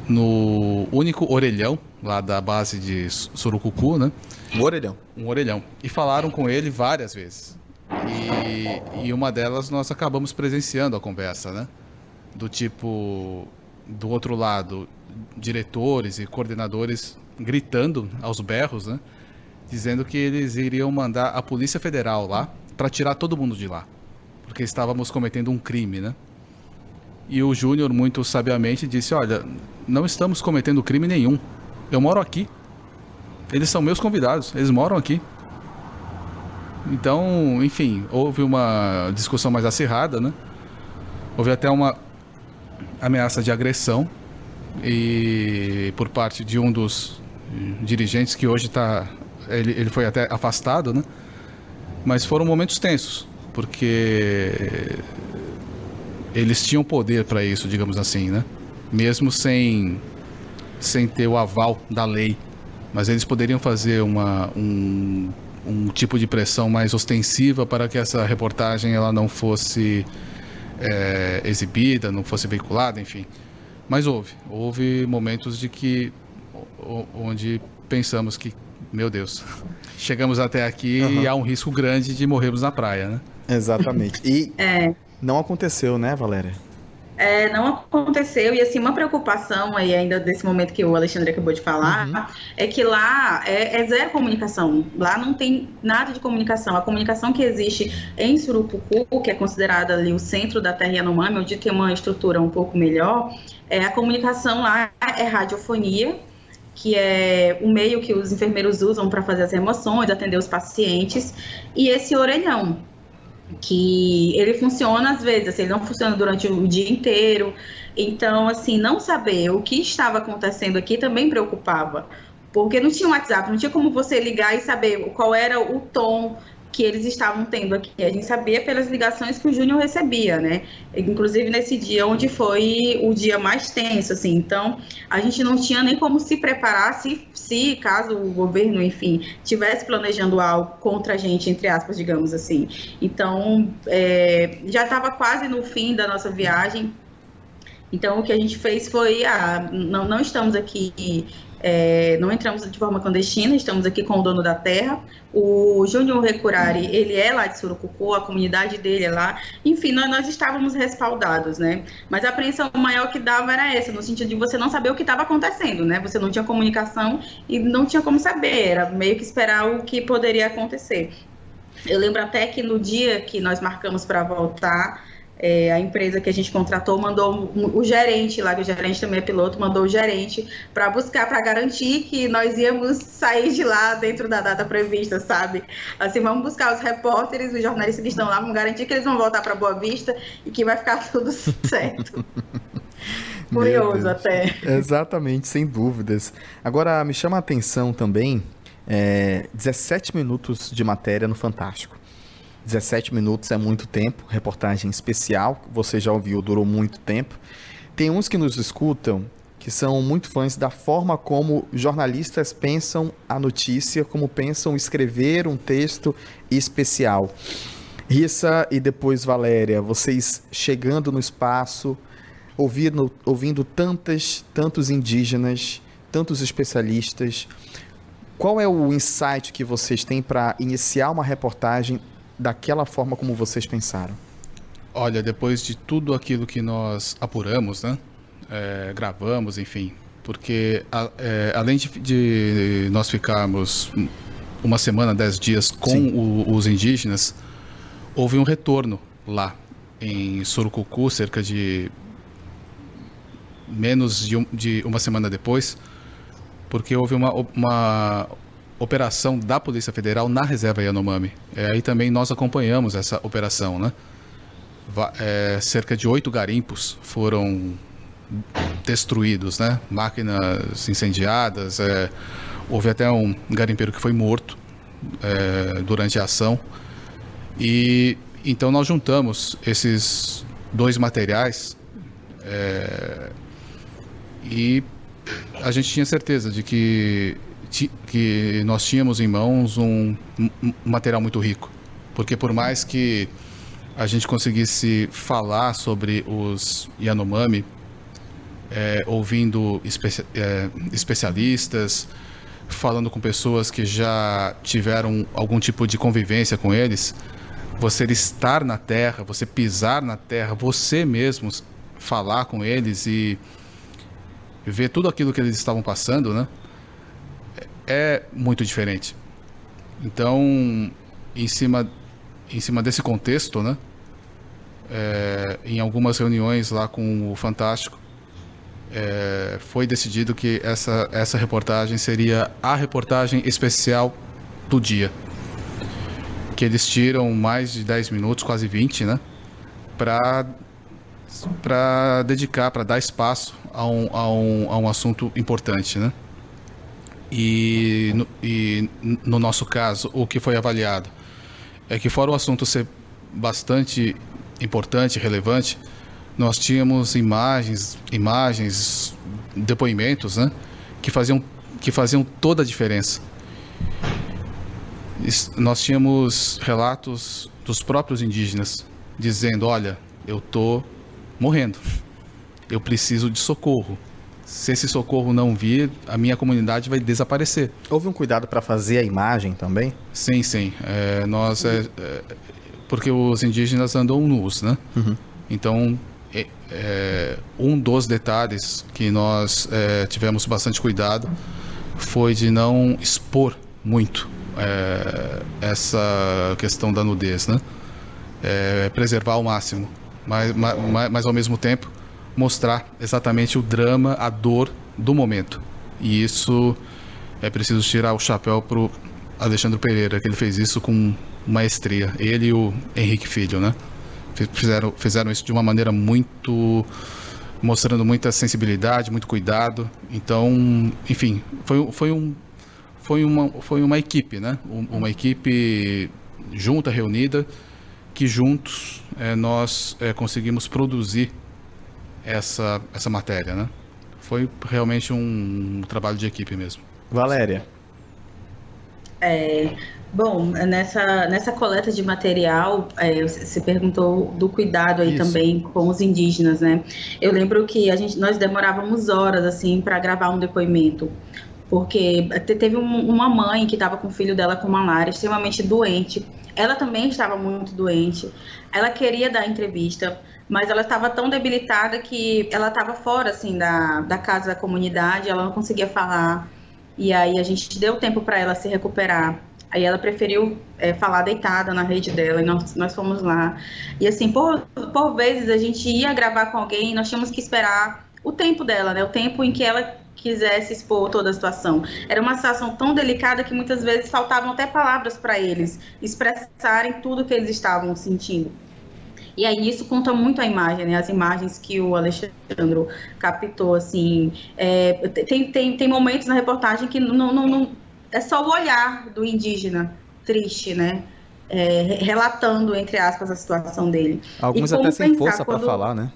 no único orelhão lá da base de Surucucu, né? Um orelhão. Um orelhão. E falaram com ele várias vezes. E, e uma delas nós acabamos presenciando a conversa, né? Do tipo, do outro lado, diretores e coordenadores gritando aos berros, né? Dizendo que eles iriam mandar a Polícia Federal lá para tirar todo mundo de lá. Porque estávamos cometendo um crime, né? E o Júnior, muito sabiamente, disse: Olha, não estamos cometendo crime nenhum. Eu moro aqui. Eles são meus convidados, eles moram aqui. Então, enfim, houve uma discussão mais acirrada, né? Houve até uma ameaça de agressão e por parte de um dos dirigentes que hoje está ele, ele foi até afastado, né? Mas foram momentos tensos, porque eles tinham poder para isso, digamos assim, né? Mesmo sem, sem ter o aval da lei. Mas eles poderiam fazer uma, um, um tipo de pressão mais ostensiva para que essa reportagem ela não fosse é, exibida, não fosse veiculada, enfim. Mas houve. Houve momentos de que onde pensamos que, meu Deus, chegamos até aqui uhum. e há um risco grande de morrermos na praia, né? Exatamente. E é. Não aconteceu, né, Valéria? É, não aconteceu, e assim, uma preocupação aí ainda desse momento que o Alexandre acabou de falar, uhum. é que lá é, é, zero comunicação, lá não tem nada de comunicação, a comunicação que existe em Surupucu, que é considerada ali o centro da terra Yanomami, onde tem uma estrutura um pouco melhor, é, a comunicação lá é radiofonia, que é o meio que os enfermeiros usam para fazer as remoções, atender os pacientes, e esse orelhão, que ele funciona às vezes, assim, ele não funciona durante o dia inteiro. Então, assim, não saber o que estava acontecendo aqui também preocupava, porque não tinha WhatsApp, não tinha como você ligar e saber qual era o tom que eles estavam tendo aqui. A gente sabia pelas ligações que o Júnior recebia, né? Inclusive nesse dia onde foi o dia mais tenso, assim. Então, a gente não tinha nem como se preparar se, se caso o governo, enfim, tivesse planejando algo contra a gente, entre aspas, digamos assim. Então, é, já estava quase no fim da nossa viagem. Então, o que a gente fez foi, ah, não, não estamos aqui é, não entramos de forma clandestina, estamos aqui com o dono da terra. O Júnior Recurari, ele é lá de Surucucu, a comunidade dele é lá. Enfim, nós, nós, estávamos respaldados, né? Mas a apreensão maior que dava era essa, no sentido de você não saber o que estava acontecendo, né? Você não tinha comunicação e não tinha como saber, era meio que esperar o que poderia acontecer. Eu lembro até que no dia que nós marcamos para voltar, é, a empresa que a gente contratou mandou o gerente lá, que o gerente também é piloto, mandou o gerente para buscar, para garantir que nós íamos sair de lá dentro da data prevista, sabe? Assim, vamos buscar os repórteres, os jornalistas que estão lá, vamos garantir que eles vão voltar para Boa Vista e que vai ficar tudo certo. Curioso até. Exatamente, sem dúvidas. Agora, me chama a atenção também é, 17 minutos de matéria no Fantástico. 17 minutos é muito tempo, reportagem especial, você já ouviu, durou muito tempo. Tem uns que nos escutam que são muito fãs da forma como jornalistas pensam a notícia, como pensam escrever um texto especial. Rissa e depois Valéria, vocês chegando no espaço, ouvindo, ouvindo tantas, tantos indígenas, tantos especialistas, qual é o insight que vocês têm para iniciar uma reportagem daquela forma como vocês pensaram? Olha, depois de tudo aquilo que nós apuramos, né? É, gravamos, enfim, porque a, é, além de, de, nós ficarmos uma semana, dez dias com o, os indígenas, houve um retorno lá em Surucucu, cerca de menos de, um, de uma semana depois, porque houve uma, uma operação da Polícia Federal na reserva Yanomami. É, aí também nós acompanhamos essa operação, né? É, cerca de oito garimpos foram destruídos, né? Máquinas incendiadas, é, houve até um garimpeiro que foi morto é, durante a ação. E então nós juntamos esses dois materiais é, e a gente tinha certeza de que, que nós tínhamos em mãos um, um material muito rico. Porque por mais que a gente conseguisse falar sobre os Yanomami, é, ouvindo é, especialistas, falando com pessoas que já tiveram algum tipo de convivência com eles, você estar na terra, você pisar na terra, você mesmo falar com eles e ver tudo aquilo que eles estavam passando, né? É muito diferente. Então, em cima, em cima desse contexto, né? É, em algumas reuniões lá com o Fantástico, é, foi decidido que essa, essa reportagem seria a reportagem especial do dia. Que eles tiram mais de 10 minutos, quase 20, né? Para para dedicar, para dar espaço a um, a, um, a um assunto importante, né? E no, e no nosso caso, o que foi avaliado é que fora o assunto ser bastante importante, relevante, nós tínhamos imagens, imagens, depoimentos, né, que faziam que faziam toda a diferença. Nós tínhamos relatos dos próprios indígenas dizendo, olha, eu tô morrendo. Eu preciso de socorro. Se esse socorro não vir, a minha comunidade vai desaparecer. Houve um cuidado para fazer a imagem também? Sim, sim. É, nós é, é, porque os indígenas andam nus, né? Uhum. Então, é, é um dos detalhes que nós é, tivemos bastante cuidado foi de não expor muito essa questão da nudez, né? preservar ao máximo mas, mas, mas ao mesmo tempo mostrar exatamente o drama, a dor do momento. E isso é preciso tirar o chapéu pro Alexandre Pereira, que ele fez isso com maestria. Ele e o Henrique Filho, né? Fizeram, fizeram isso de uma maneira muito. mostrando muita sensibilidade, muito cuidado. Então, enfim, foi, foi, um, foi, uma, foi uma equipe, né? Uma equipe junta, reunida, que juntos é, nós é, conseguimos produzir essa, essa matéria, né? Foi realmente um trabalho de equipe mesmo. Valéria. É, bom, nessa, nessa coleta de material, é, você perguntou do cuidado aí Isso. também com os indígenas, né? Eu lembro que a gente, nós demorávamos horas assim para gravar um depoimento, porque teve um, uma mãe que estava com o filho dela com malária, extremamente doente. Ela também estava muito doente. Ela queria dar entrevista, mas ela estava tão debilitada que ela estava fora assim da, da casa da comunidade, ela não conseguia falar. E aí a gente deu tempo para ela se recuperar. Aí ela preferiu é, falar deitada na rede dela e nós, nós fomos lá. E assim, por, por vezes a gente ia gravar com alguém e nós tínhamos que esperar o tempo dela, né? O tempo em que ela quisesse expor toda a situação. Era uma situação tão delicada que muitas vezes faltavam até palavras para eles expressarem tudo que eles estavam sentindo. E aí isso conta muito a imagem, né? As imagens que o Alexandre captou, assim. É, tem, tem, tem momentos na reportagem que não, não, não, é só o olhar do indígena triste, né? É, relatando, entre aspas, a situação dele. Alguns até sem força quando... para falar, né?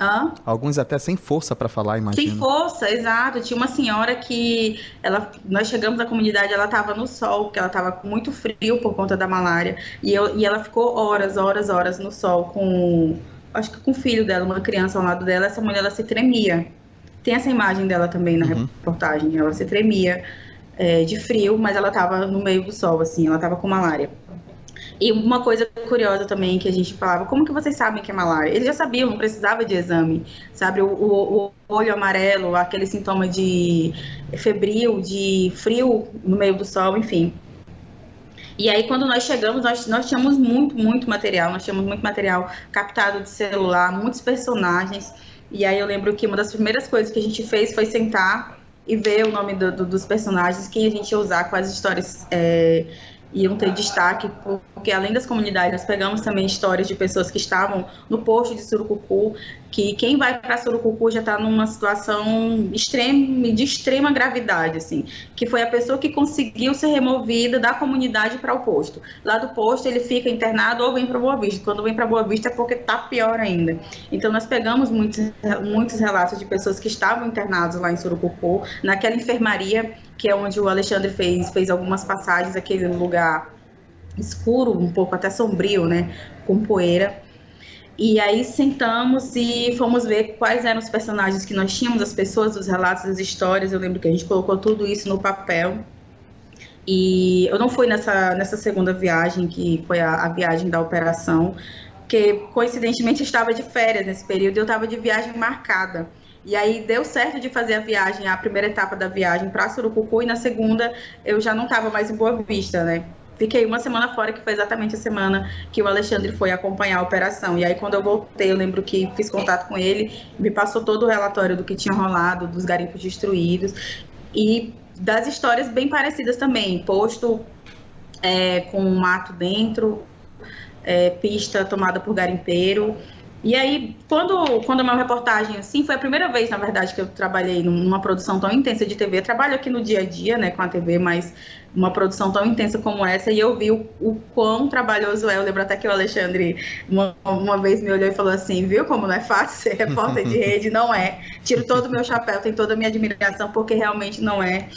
Hã? Alguns até sem força para falar, imagina. Sem força, exato. Tinha uma senhora que ela, nós chegamos na comunidade, ela estava no sol, porque ela estava com muito frio por conta da malária, e, eu, e ela ficou horas, horas, horas no sol com, acho que com o filho dela, uma criança ao lado dela. Essa mulher ela se tremia. Tem essa imagem dela também na uhum. reportagem. Ela se tremia é, de frio, mas ela estava no meio do sol, assim, ela estava com malária. E uma coisa curiosa também que a gente falava, como que vocês sabem que é malária? Eles já sabiam, não precisava de exame, sabe? O, o, o olho amarelo, aquele sintoma de febril, de frio no meio do sol, enfim. E aí, quando nós chegamos, nós, nós tínhamos muito, muito material, nós tínhamos muito material captado de celular, muitos personagens. E aí eu lembro que uma das primeiras coisas que a gente fez foi sentar e ver o nome do, do, dos personagens, quem a gente ia usar, quais histórias é, iam ter destaque, porque além das comunidades, nós pegamos também histórias de pessoas que estavam no posto de Surucucu, que quem vai para Surucucu já está numa situação extrema, de extrema gravidade, assim, que foi a pessoa que conseguiu ser removida da comunidade para o posto. Lá do posto ele fica internado ou vem para Boa Vista. Quando vem para Boa Vista é porque está pior ainda. Então nós pegamos muitos, muitos relatos de pessoas que estavam internados lá em Surucucu, naquela enfermaria que é onde o Alexandre fez, fez algumas passagens, aquele lugar escuro, um pouco até sombrio, né, com poeira. E aí sentamos e fomos ver quais eram os personagens que nós tínhamos, as pessoas, os relatos, as histórias. Eu lembro que a gente colocou tudo isso no papel. E eu não fui nessa, nessa segunda viagem, que foi a, a viagem da operação, porque coincidentemente estava de férias nesse período e eu estava de viagem marcada. E aí deu certo de fazer a viagem, a primeira etapa da viagem para Surucucu, e na segunda eu já não estava mais em Boa Vista, né? Fiquei uma semana fora, que foi exatamente a semana que o Alexandre foi acompanhar a operação. E aí, quando eu voltei, eu lembro que fiz contato com ele, me passou todo o relatório do que tinha rolado, dos garimpos destruídos e das histórias bem parecidas também. Posto é, com um mato dentro, é, pista tomada por garimpeiro. E aí, quando, quando a minha reportagem, assim, foi a primeira vez, na verdade, que eu trabalhei numa produção tão intensa de TV. Eu trabalho aqui no dia a dia, né, com a TV, mas uma produção tão intensa como essa, e eu vi o, o quão trabalhoso é. Eu lembro até que o Alexandre uma, uma vez me olhou e falou assim: viu como não é fácil ser repórter de rede? Não é. Tiro todo o meu chapéu, tem toda a minha admiração, porque realmente não é.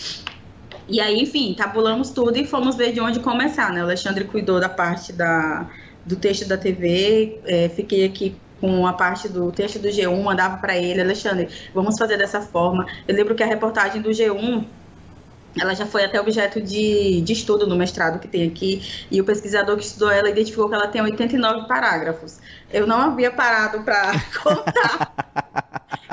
E aí, enfim, tabulamos tudo e fomos ver de onde começar, né? O Alexandre cuidou da parte da, do texto da TV, é, fiquei aqui com a parte do texto do G1, mandava para ele, Alexandre, vamos fazer dessa forma. Eu lembro que a reportagem do G1 ela já foi até objeto de, de estudo no mestrado que tem aqui, e o pesquisador que estudou ela identificou que ela tem 89 parágrafos. Eu não havia parado para contar.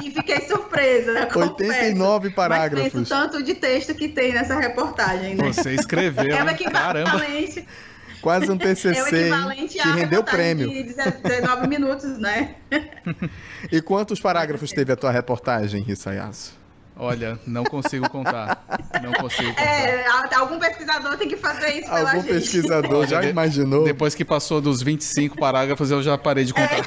e fiquei surpresa, né? 89 parágrafos. Mas tanto de texto que tem nessa reportagem, né? Você escreveu, é Caramba. Quase um TCC é que rendeu prêmio. De 19 minutos, né? e quantos parágrafos teve a tua reportagem, Rissayasu? Olha, não consigo contar. Não consigo contar. É, algum pesquisador tem que fazer isso pela Algum gente. pesquisador já imaginou? Depois que passou dos 25 parágrafos, eu já parei de contar. É.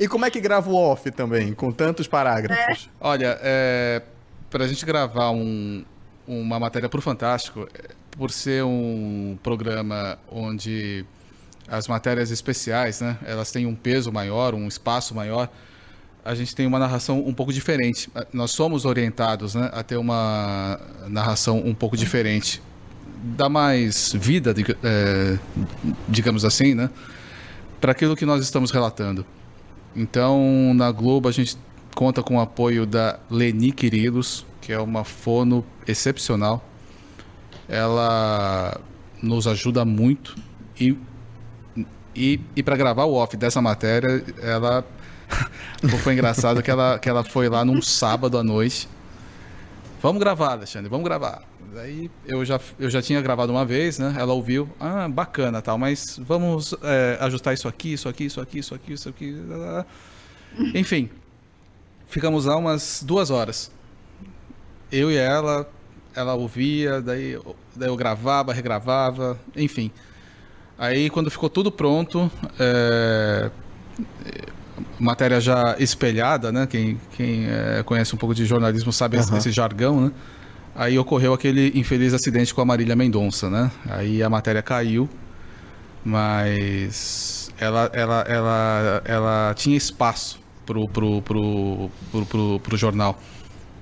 e como é que grava o off também, com tantos parágrafos? É. Olha, é, para a gente gravar um, uma matéria para o Fantástico, por ser um programa onde as matérias especiais, né, elas têm um peso maior, um espaço maior, a gente tem uma narração um pouco diferente. Nós somos orientados né, a ter uma narração um pouco diferente. Dá mais vida, é, digamos assim, né, para aquilo que nós estamos relatando. Então, na Globo, a gente conta com o apoio da Leni Quirilos, que é uma fono excepcional ela nos ajuda muito e, e, e para gravar o off dessa matéria, ela foi engraçado que ela, que ela foi lá num sábado à noite Vamos gravar, Alexandre, vamos gravar. Daí eu já, eu já tinha gravado uma vez, né? Ela ouviu, ah, bacana tal, mas vamos é, ajustar isso aqui, isso aqui, isso aqui, isso aqui, isso aqui. Enfim, ficamos lá umas duas horas. Eu e ela, ela ouvia, daí, daí eu gravava, regravava, enfim. Aí quando ficou tudo pronto, é, matéria já espelhada, né? Quem, quem é, conhece um pouco de jornalismo sabe uhum. esse jargão, né? Aí ocorreu aquele infeliz acidente com a Marília Mendonça, né? Aí a matéria caiu, mas ela, ela, ela, ela tinha espaço pro, pro, pro, pro, pro, pro jornal.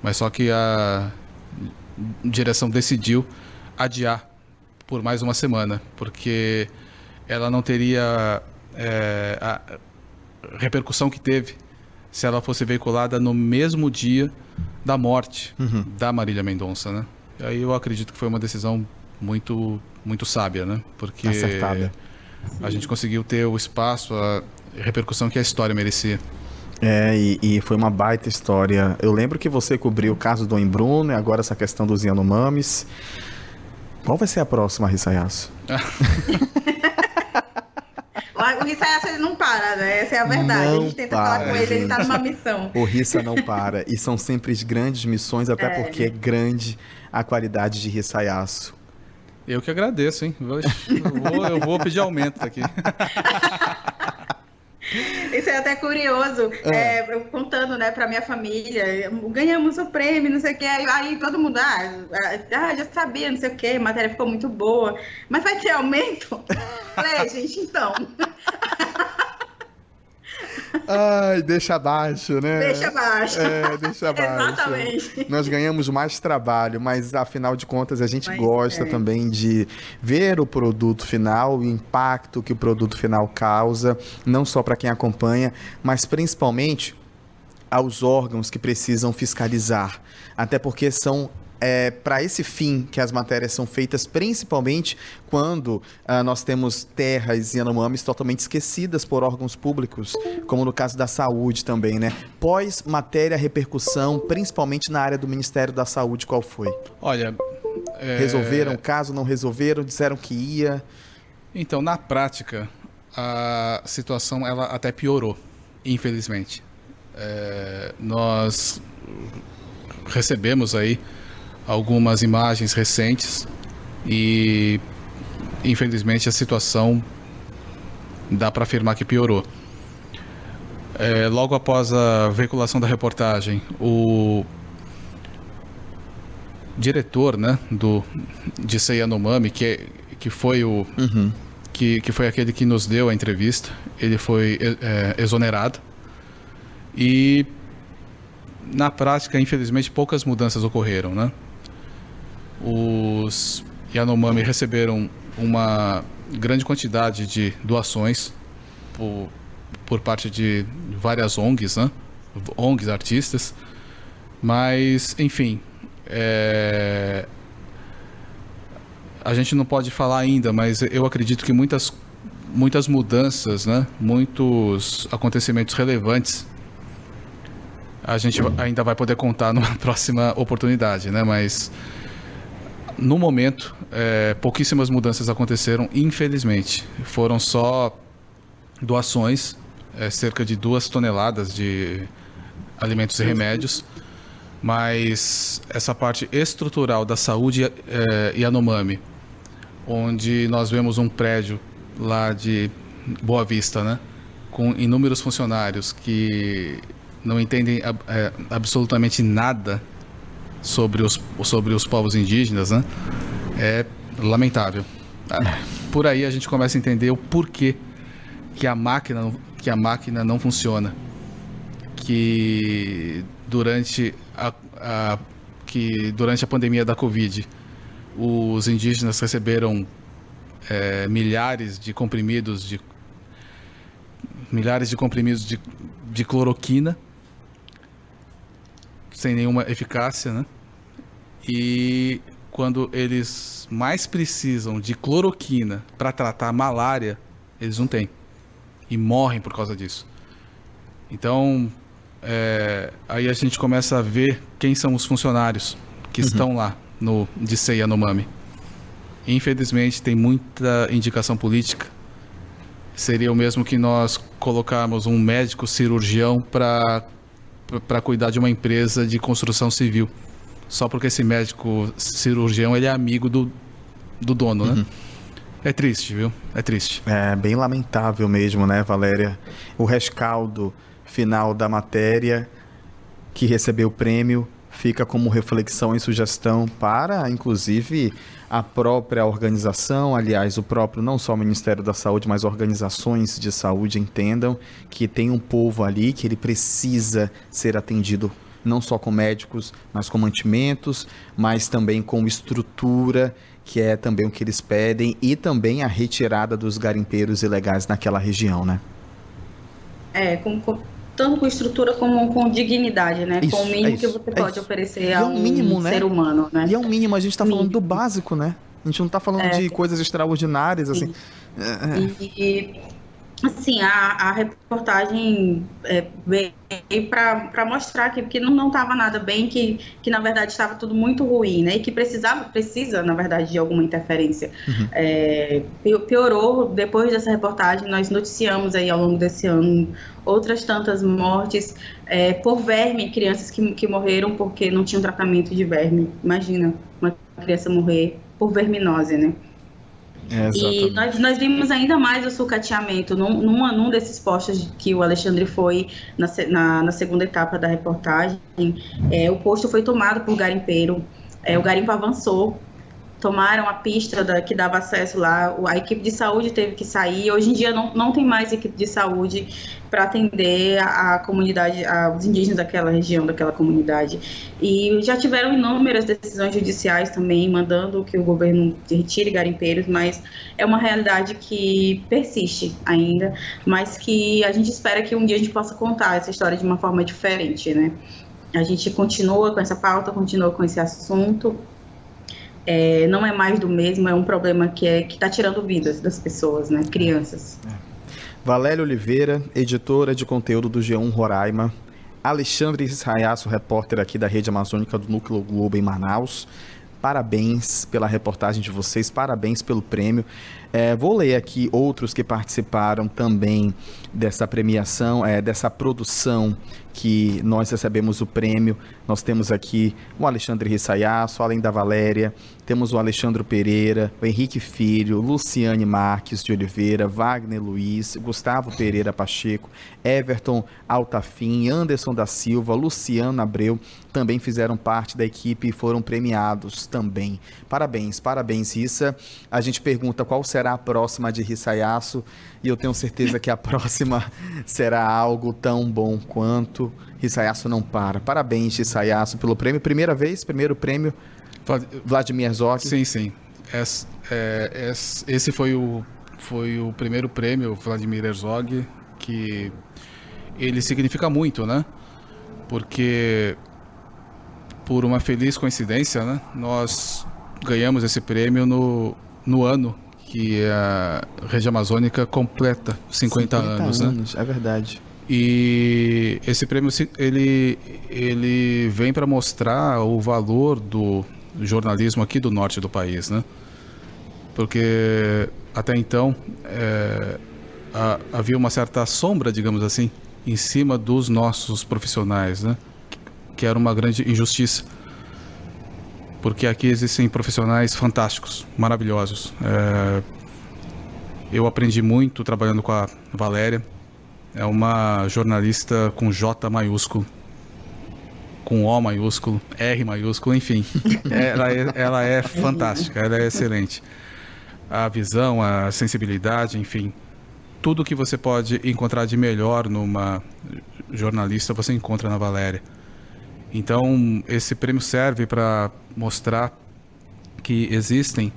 Mas só que a direção decidiu adiar por mais uma semana, porque ela não teria é, a repercussão que teve se ela fosse veiculada no mesmo dia da morte uhum. da Marília Mendonça, né? Aí eu acredito que foi uma decisão muito muito sábia, né? Porque Acertada. a gente conseguiu ter o espaço, a repercussão que a história merecia. É, e, e, foi uma baita história. Eu lembro que você cobriu o caso do Embruno e agora essa questão dos Yanomamis. Qual vai ser a próxima, Rissayasu? o Rissayasu ele não para, né? Essa é a verdade. Não a gente tenta para, falar com ele, ele tá numa missão. O Rissa não para. E são sempre grandes missões, até é. porque é grande a qualidade de Rissayasu. Eu que agradeço, hein? Eu vou, eu vou pedir aumento aqui. Isso é até curioso, é. É, eu contando, né, pra minha família, ganhamos o prêmio, não sei o que, aí, aí todo mundo, ah, ah, já sabia, não sei o que, a matéria ficou muito boa, mas vai ter aumento? Falei, gente, então. Ai, deixa abaixo, né? Deixa abaixo. É, deixa abaixo. Exatamente. Nós ganhamos mais trabalho, mas afinal de contas a gente mas, gosta é. também de ver o produto final, o impacto que o produto final causa, não só para quem acompanha, mas principalmente aos órgãos que precisam fiscalizar. Até porque são é, para esse fim que as matérias são feitas, principalmente quando uh, nós temos terras e anomames totalmente esquecidas por órgãos públicos, como no caso da saúde também, né? Pós-matéria, repercussão, principalmente na área do Ministério da Saúde, qual foi? Olha. É... Resolveram o caso, não resolveram, disseram que ia. Então, na prática, a situação ela até piorou, infelizmente. É, nós recebemos aí algumas imagens recentes e infelizmente a situação dá para afirmar que piorou. É, logo após a veiculação da reportagem, o diretor, né, do de Yanomami, que que foi o uhum. que, que foi aquele que nos deu a entrevista, ele foi é, exonerado e na prática, infelizmente, poucas mudanças ocorreram, né? Os Yanomami receberam uma grande quantidade de doações por, por parte de várias ONGs, né? ONGs, artistas. Mas, enfim, é... a gente não pode falar ainda, mas eu acredito que muitas, muitas mudanças, né? muitos acontecimentos relevantes a gente ainda vai poder contar numa próxima oportunidade, né? Mas no momento, é, pouquíssimas mudanças aconteceram, infelizmente. Foram só doações, é, cerca de duas toneladas de alimentos e remédios. Mas essa parte estrutural da saúde é, Yanomami, onde nós vemos um prédio lá de Boa Vista, né? com inúmeros funcionários que não entendem é, absolutamente nada sobre os, sobre os povos indígenas, né? É lamentável. Ah, por aí a gente começa a entender o porquê que a máquina, que a máquina não funciona. Que durante a, a que durante a pandemia da Covid, os indígenas receberam é, milhares de comprimidos de milhares de comprimidos de, de cloroquina sem nenhuma eficácia, né? E quando eles mais precisam de cloroquina para tratar a malária, eles não têm. E morrem por causa disso. Então, é, aí a gente começa a ver quem são os funcionários que uhum. estão lá no Dissei Yanomami. Infelizmente, tem muita indicação política. Seria o mesmo que nós colocarmos um médico cirurgião para cuidar de uma empresa de construção civil. Só porque esse médico cirurgião ele é amigo do, do dono, né? uhum. né? É triste, viu? É triste. É bem lamentável mesmo, né, Valéria? O rescaldo final da matéria que recebeu o prêmio fica como reflexão e sugestão para, inclusive, a própria organização, aliás, o próprio, não só o Ministério da Saúde, mas organizações de saúde entendam que tem um povo ali que ele precisa ser atendido não só com médicos, mas com mantimentos, mas também com estrutura, que é também o que eles pedem, e também a retirada dos garimpeiros ilegais naquela região, né? É, com, com tanto com estrutura como com dignidade, né? Isso, com o mínimo é que você é pode isso. oferecer a é um, mínimo, né? ser humano, né? E é um mínimo, a gente está falando do básico, né? A gente não está falando é. de coisas extraordinárias, assim. E, e, assim, a, a reportagem é, veio para mostrar que, que não estava nada bem, que, que na verdade estava tudo muito ruim, né? E que precisava, precisa, na verdade, de alguma interferência. Uhum. É, piorou, depois dessa reportagem, nós noticiamos aí ao longo desse ano outras tantas mortes é, por verme, crianças que, que morreram porque não tinham tratamento de verme. Imagina uma criança morrer por verminose, né? É, e nós, nós vimos ainda mais o sucateamento num, numa, num desses postos que o Alexandre foi na, na, na segunda etapa da reportagem. É, o posto foi tomado por garimpeiro. É, o garimpo avançou tomaram a pista da, que dava acesso lá, a equipe de saúde teve que sair. Hoje em dia não, não tem mais equipe de saúde para atender a, a comunidade, a, os indígenas daquela região, daquela comunidade. E já tiveram inúmeras decisões judiciais também, mandando que o governo retire garimpeiros, mas é uma realidade que persiste ainda, mas que a gente espera que um dia a gente possa contar essa história de uma forma diferente, né? A gente continua com essa pauta, continua com esse assunto, é, não é mais do mesmo, é um problema que é, está tirando vidas das pessoas, né? Crianças. É. Valéria Oliveira, editora de conteúdo do G1 Roraima. Alexandre Israiaço, repórter aqui da Rede Amazônica do Núcleo Globo em Manaus. Parabéns pela reportagem de vocês, parabéns pelo prêmio. É, vou ler aqui outros que participaram também dessa premiação, é, dessa produção que nós recebemos o prêmio. Nós temos aqui o Alexandre Rissaiaço, além da Valéria, temos o Alexandre Pereira, o Henrique Filho, Luciane Marques de Oliveira, Wagner Luiz, Gustavo Pereira Pacheco, Everton Altafim, Anderson da Silva, Luciano Abreu, também fizeram parte da equipe e foram premiados também. Parabéns, parabéns, Rissa. A gente pergunta qual será a próxima de Rissaiaço e eu tenho certeza que a próxima será algo tão bom quanto. Rissayasu não para. Parabéns, Rissayasu, pelo prêmio. Primeira vez, primeiro prêmio. Vladimir Herzog. Sim, sim. Esse, é, esse foi, o, foi o primeiro prêmio, Vladimir Herzog, que ele significa muito, né? Porque, por uma feliz coincidência, né? Nós ganhamos esse prêmio no, no ano que a região amazônica completa 50, 50 anos, anos, né? É verdade. E esse prêmio ele, ele vem para mostrar o valor do jornalismo aqui do norte do país, né? Porque até então é, a, havia uma certa sombra, digamos assim, em cima dos nossos profissionais, né? Que era uma grande injustiça porque aqui existem profissionais fantásticos, maravilhosos. É, eu aprendi muito trabalhando com a Valéria. É uma jornalista com J maiúsculo, com O maiúsculo, R maiúsculo, enfim. ela, é, ela é fantástica, ela é excelente. A visão, a sensibilidade, enfim. Tudo que você pode encontrar de melhor numa jornalista, você encontra na Valéria. Então, esse prêmio serve para mostrar que existem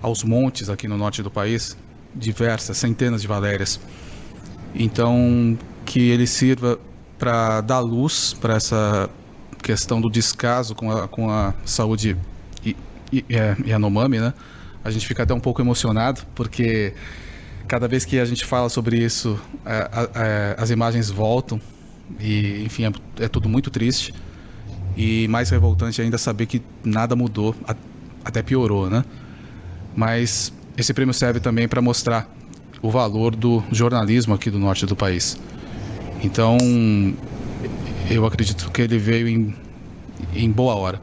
aos montes aqui no norte do país diversas, centenas de valérias. Então, que ele sirva para dar luz para essa questão do descaso com a, com a saúde e, é, Yanomami, né? A gente fica até um pouco emocionado, porque cada vez que a gente fala sobre isso, é, é, as imagens voltam e, enfim, é, é tudo muito triste. E mais revoltante ainda saber que nada mudou, até piorou, né? Mas esse prêmio serve também para mostrar o valor do jornalismo aqui do norte do país. Então, eu acredito que ele veio em, em boa hora.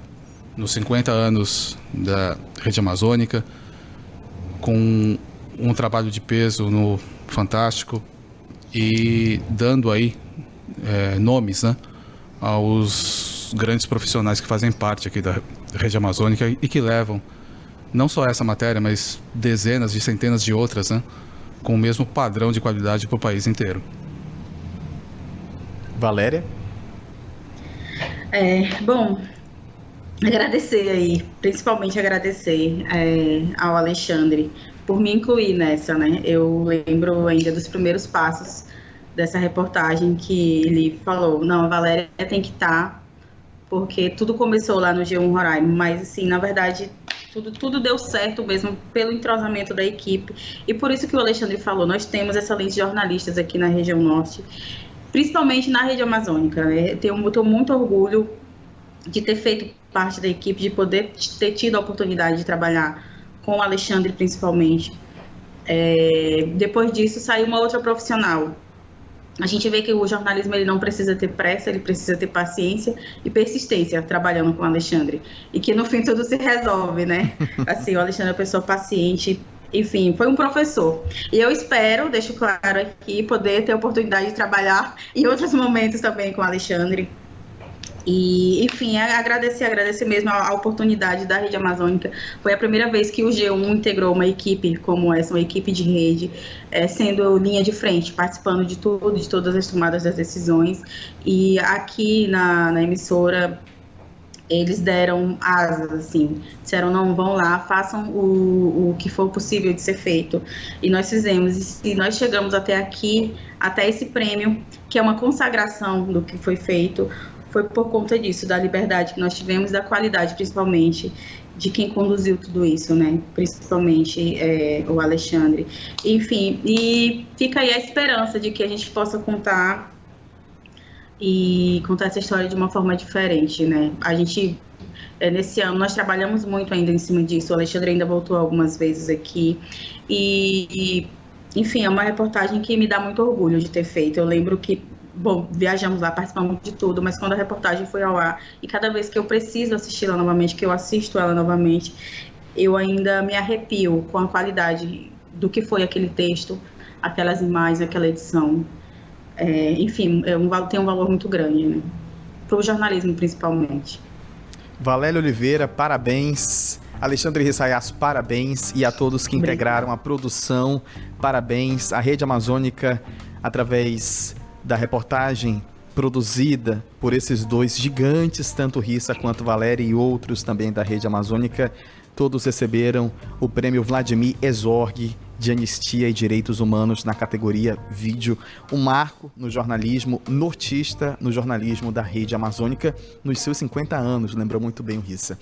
Nos 50 anos da Rede Amazônica, com um trabalho de peso no Fantástico e dando aí é, nomes né, aos grandes profissionais que fazem parte aqui da Rede Amazônica e que levam não só essa matéria, mas dezenas de centenas de outras, né, com o mesmo padrão de qualidade para o país inteiro. Valéria? É, bom, agradecer aí, principalmente agradecer é, ao Alexandre por me incluir nessa, né? Eu lembro ainda dos primeiros passos dessa reportagem que ele falou, não, a Valéria tem que estar, tá, porque tudo começou lá no G1 Roraima, mas assim, na verdade, tudo, tudo deu certo mesmo pelo entrosamento da equipe. E por isso que o Alexandre falou, nós temos excelentes jornalistas aqui na região norte, principalmente na rede amazônica. Né? Tenho, tenho muito orgulho de ter feito parte da equipe, de poder ter tido a oportunidade de trabalhar com o Alexandre principalmente. É, depois disso saiu uma outra profissional. A gente vê que o jornalismo ele não precisa ter pressa, ele precisa ter paciência e persistência trabalhando com o Alexandre. E que no fim tudo se resolve, né? Assim, o Alexandre é uma pessoa paciente, enfim, foi um professor. E eu espero, deixo claro aqui, poder ter a oportunidade de trabalhar em outros momentos também com o Alexandre. E, enfim, agradecer, agradecer mesmo a, a, oportunidade da Rede Amazônica. Foi a primeira vez que o G1 integrou uma equipe como essa, uma equipe de rede, é, sendo linha de frente, participando de tudo, de todas as tomadas das decisões. E aqui na, na emissora, eles deram asas, assim, disseram, não, vão lá, façam o, o que for possível de ser feito. E nós fizemos, e nós chegamos até aqui, até esse prêmio, que é uma consagração do que foi feito, foi por conta disso, da liberdade que nós tivemos, da qualidade, principalmente, de quem conduziu tudo isso, né? Principalmente é, o Alexandre. Enfim, e fica aí a esperança de que a gente possa contar e contar essa história de uma forma diferente, né? A gente é, nesse ano nós trabalhamos muito ainda em cima disso. O Alexandre ainda voltou algumas vezes aqui e, e enfim, é uma reportagem que me dá muito orgulho de ter feito. Eu lembro que bom, viajamos lá, participamos de tudo, mas quando a reportagem foi ao ar, e cada vez que eu preciso assistir-la novamente, que eu assisto ela novamente, eu ainda me arrepio com a qualidade do que foi aquele texto, aquelas imagens, aquela edição. É, enfim, é um, tem um valor muito grande, né? Para o jornalismo, principalmente. Valéria Oliveira, parabéns. Alexandre Rissaias, parabéns. E a todos que Obrigada. integraram a produção, parabéns. A Rede Amazônica, através da reportagem produzida por esses dois gigantes, tanto Rissa quanto Valéria e outros também da rede amazônica, todos receberam o prêmio Vladimir Ezorg de Anistia e Direitos Humanos na categoria Vídeo, um marco no jornalismo nortista, no jornalismo da rede amazônica, nos seus 50 anos, lembrou muito bem o Rissa.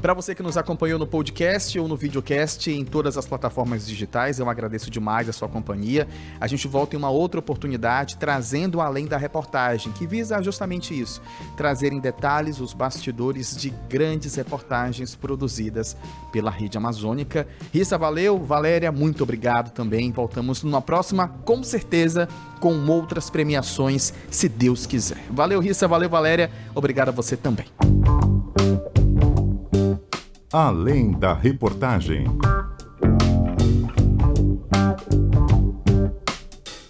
Para você que nos acompanhou no podcast ou no videocast em todas as plataformas digitais, eu agradeço demais a sua companhia. A gente volta em uma outra oportunidade trazendo além da reportagem, que visa justamente isso, trazer em detalhes os bastidores de grandes reportagens produzidas pela rede amazônica. Rissa, valeu. Valéria, muito obrigado também. Voltamos numa próxima, com certeza, com outras premiações, se Deus quiser. Valeu, Rissa, valeu, Valéria. Obrigado a você também. Além da reportagem.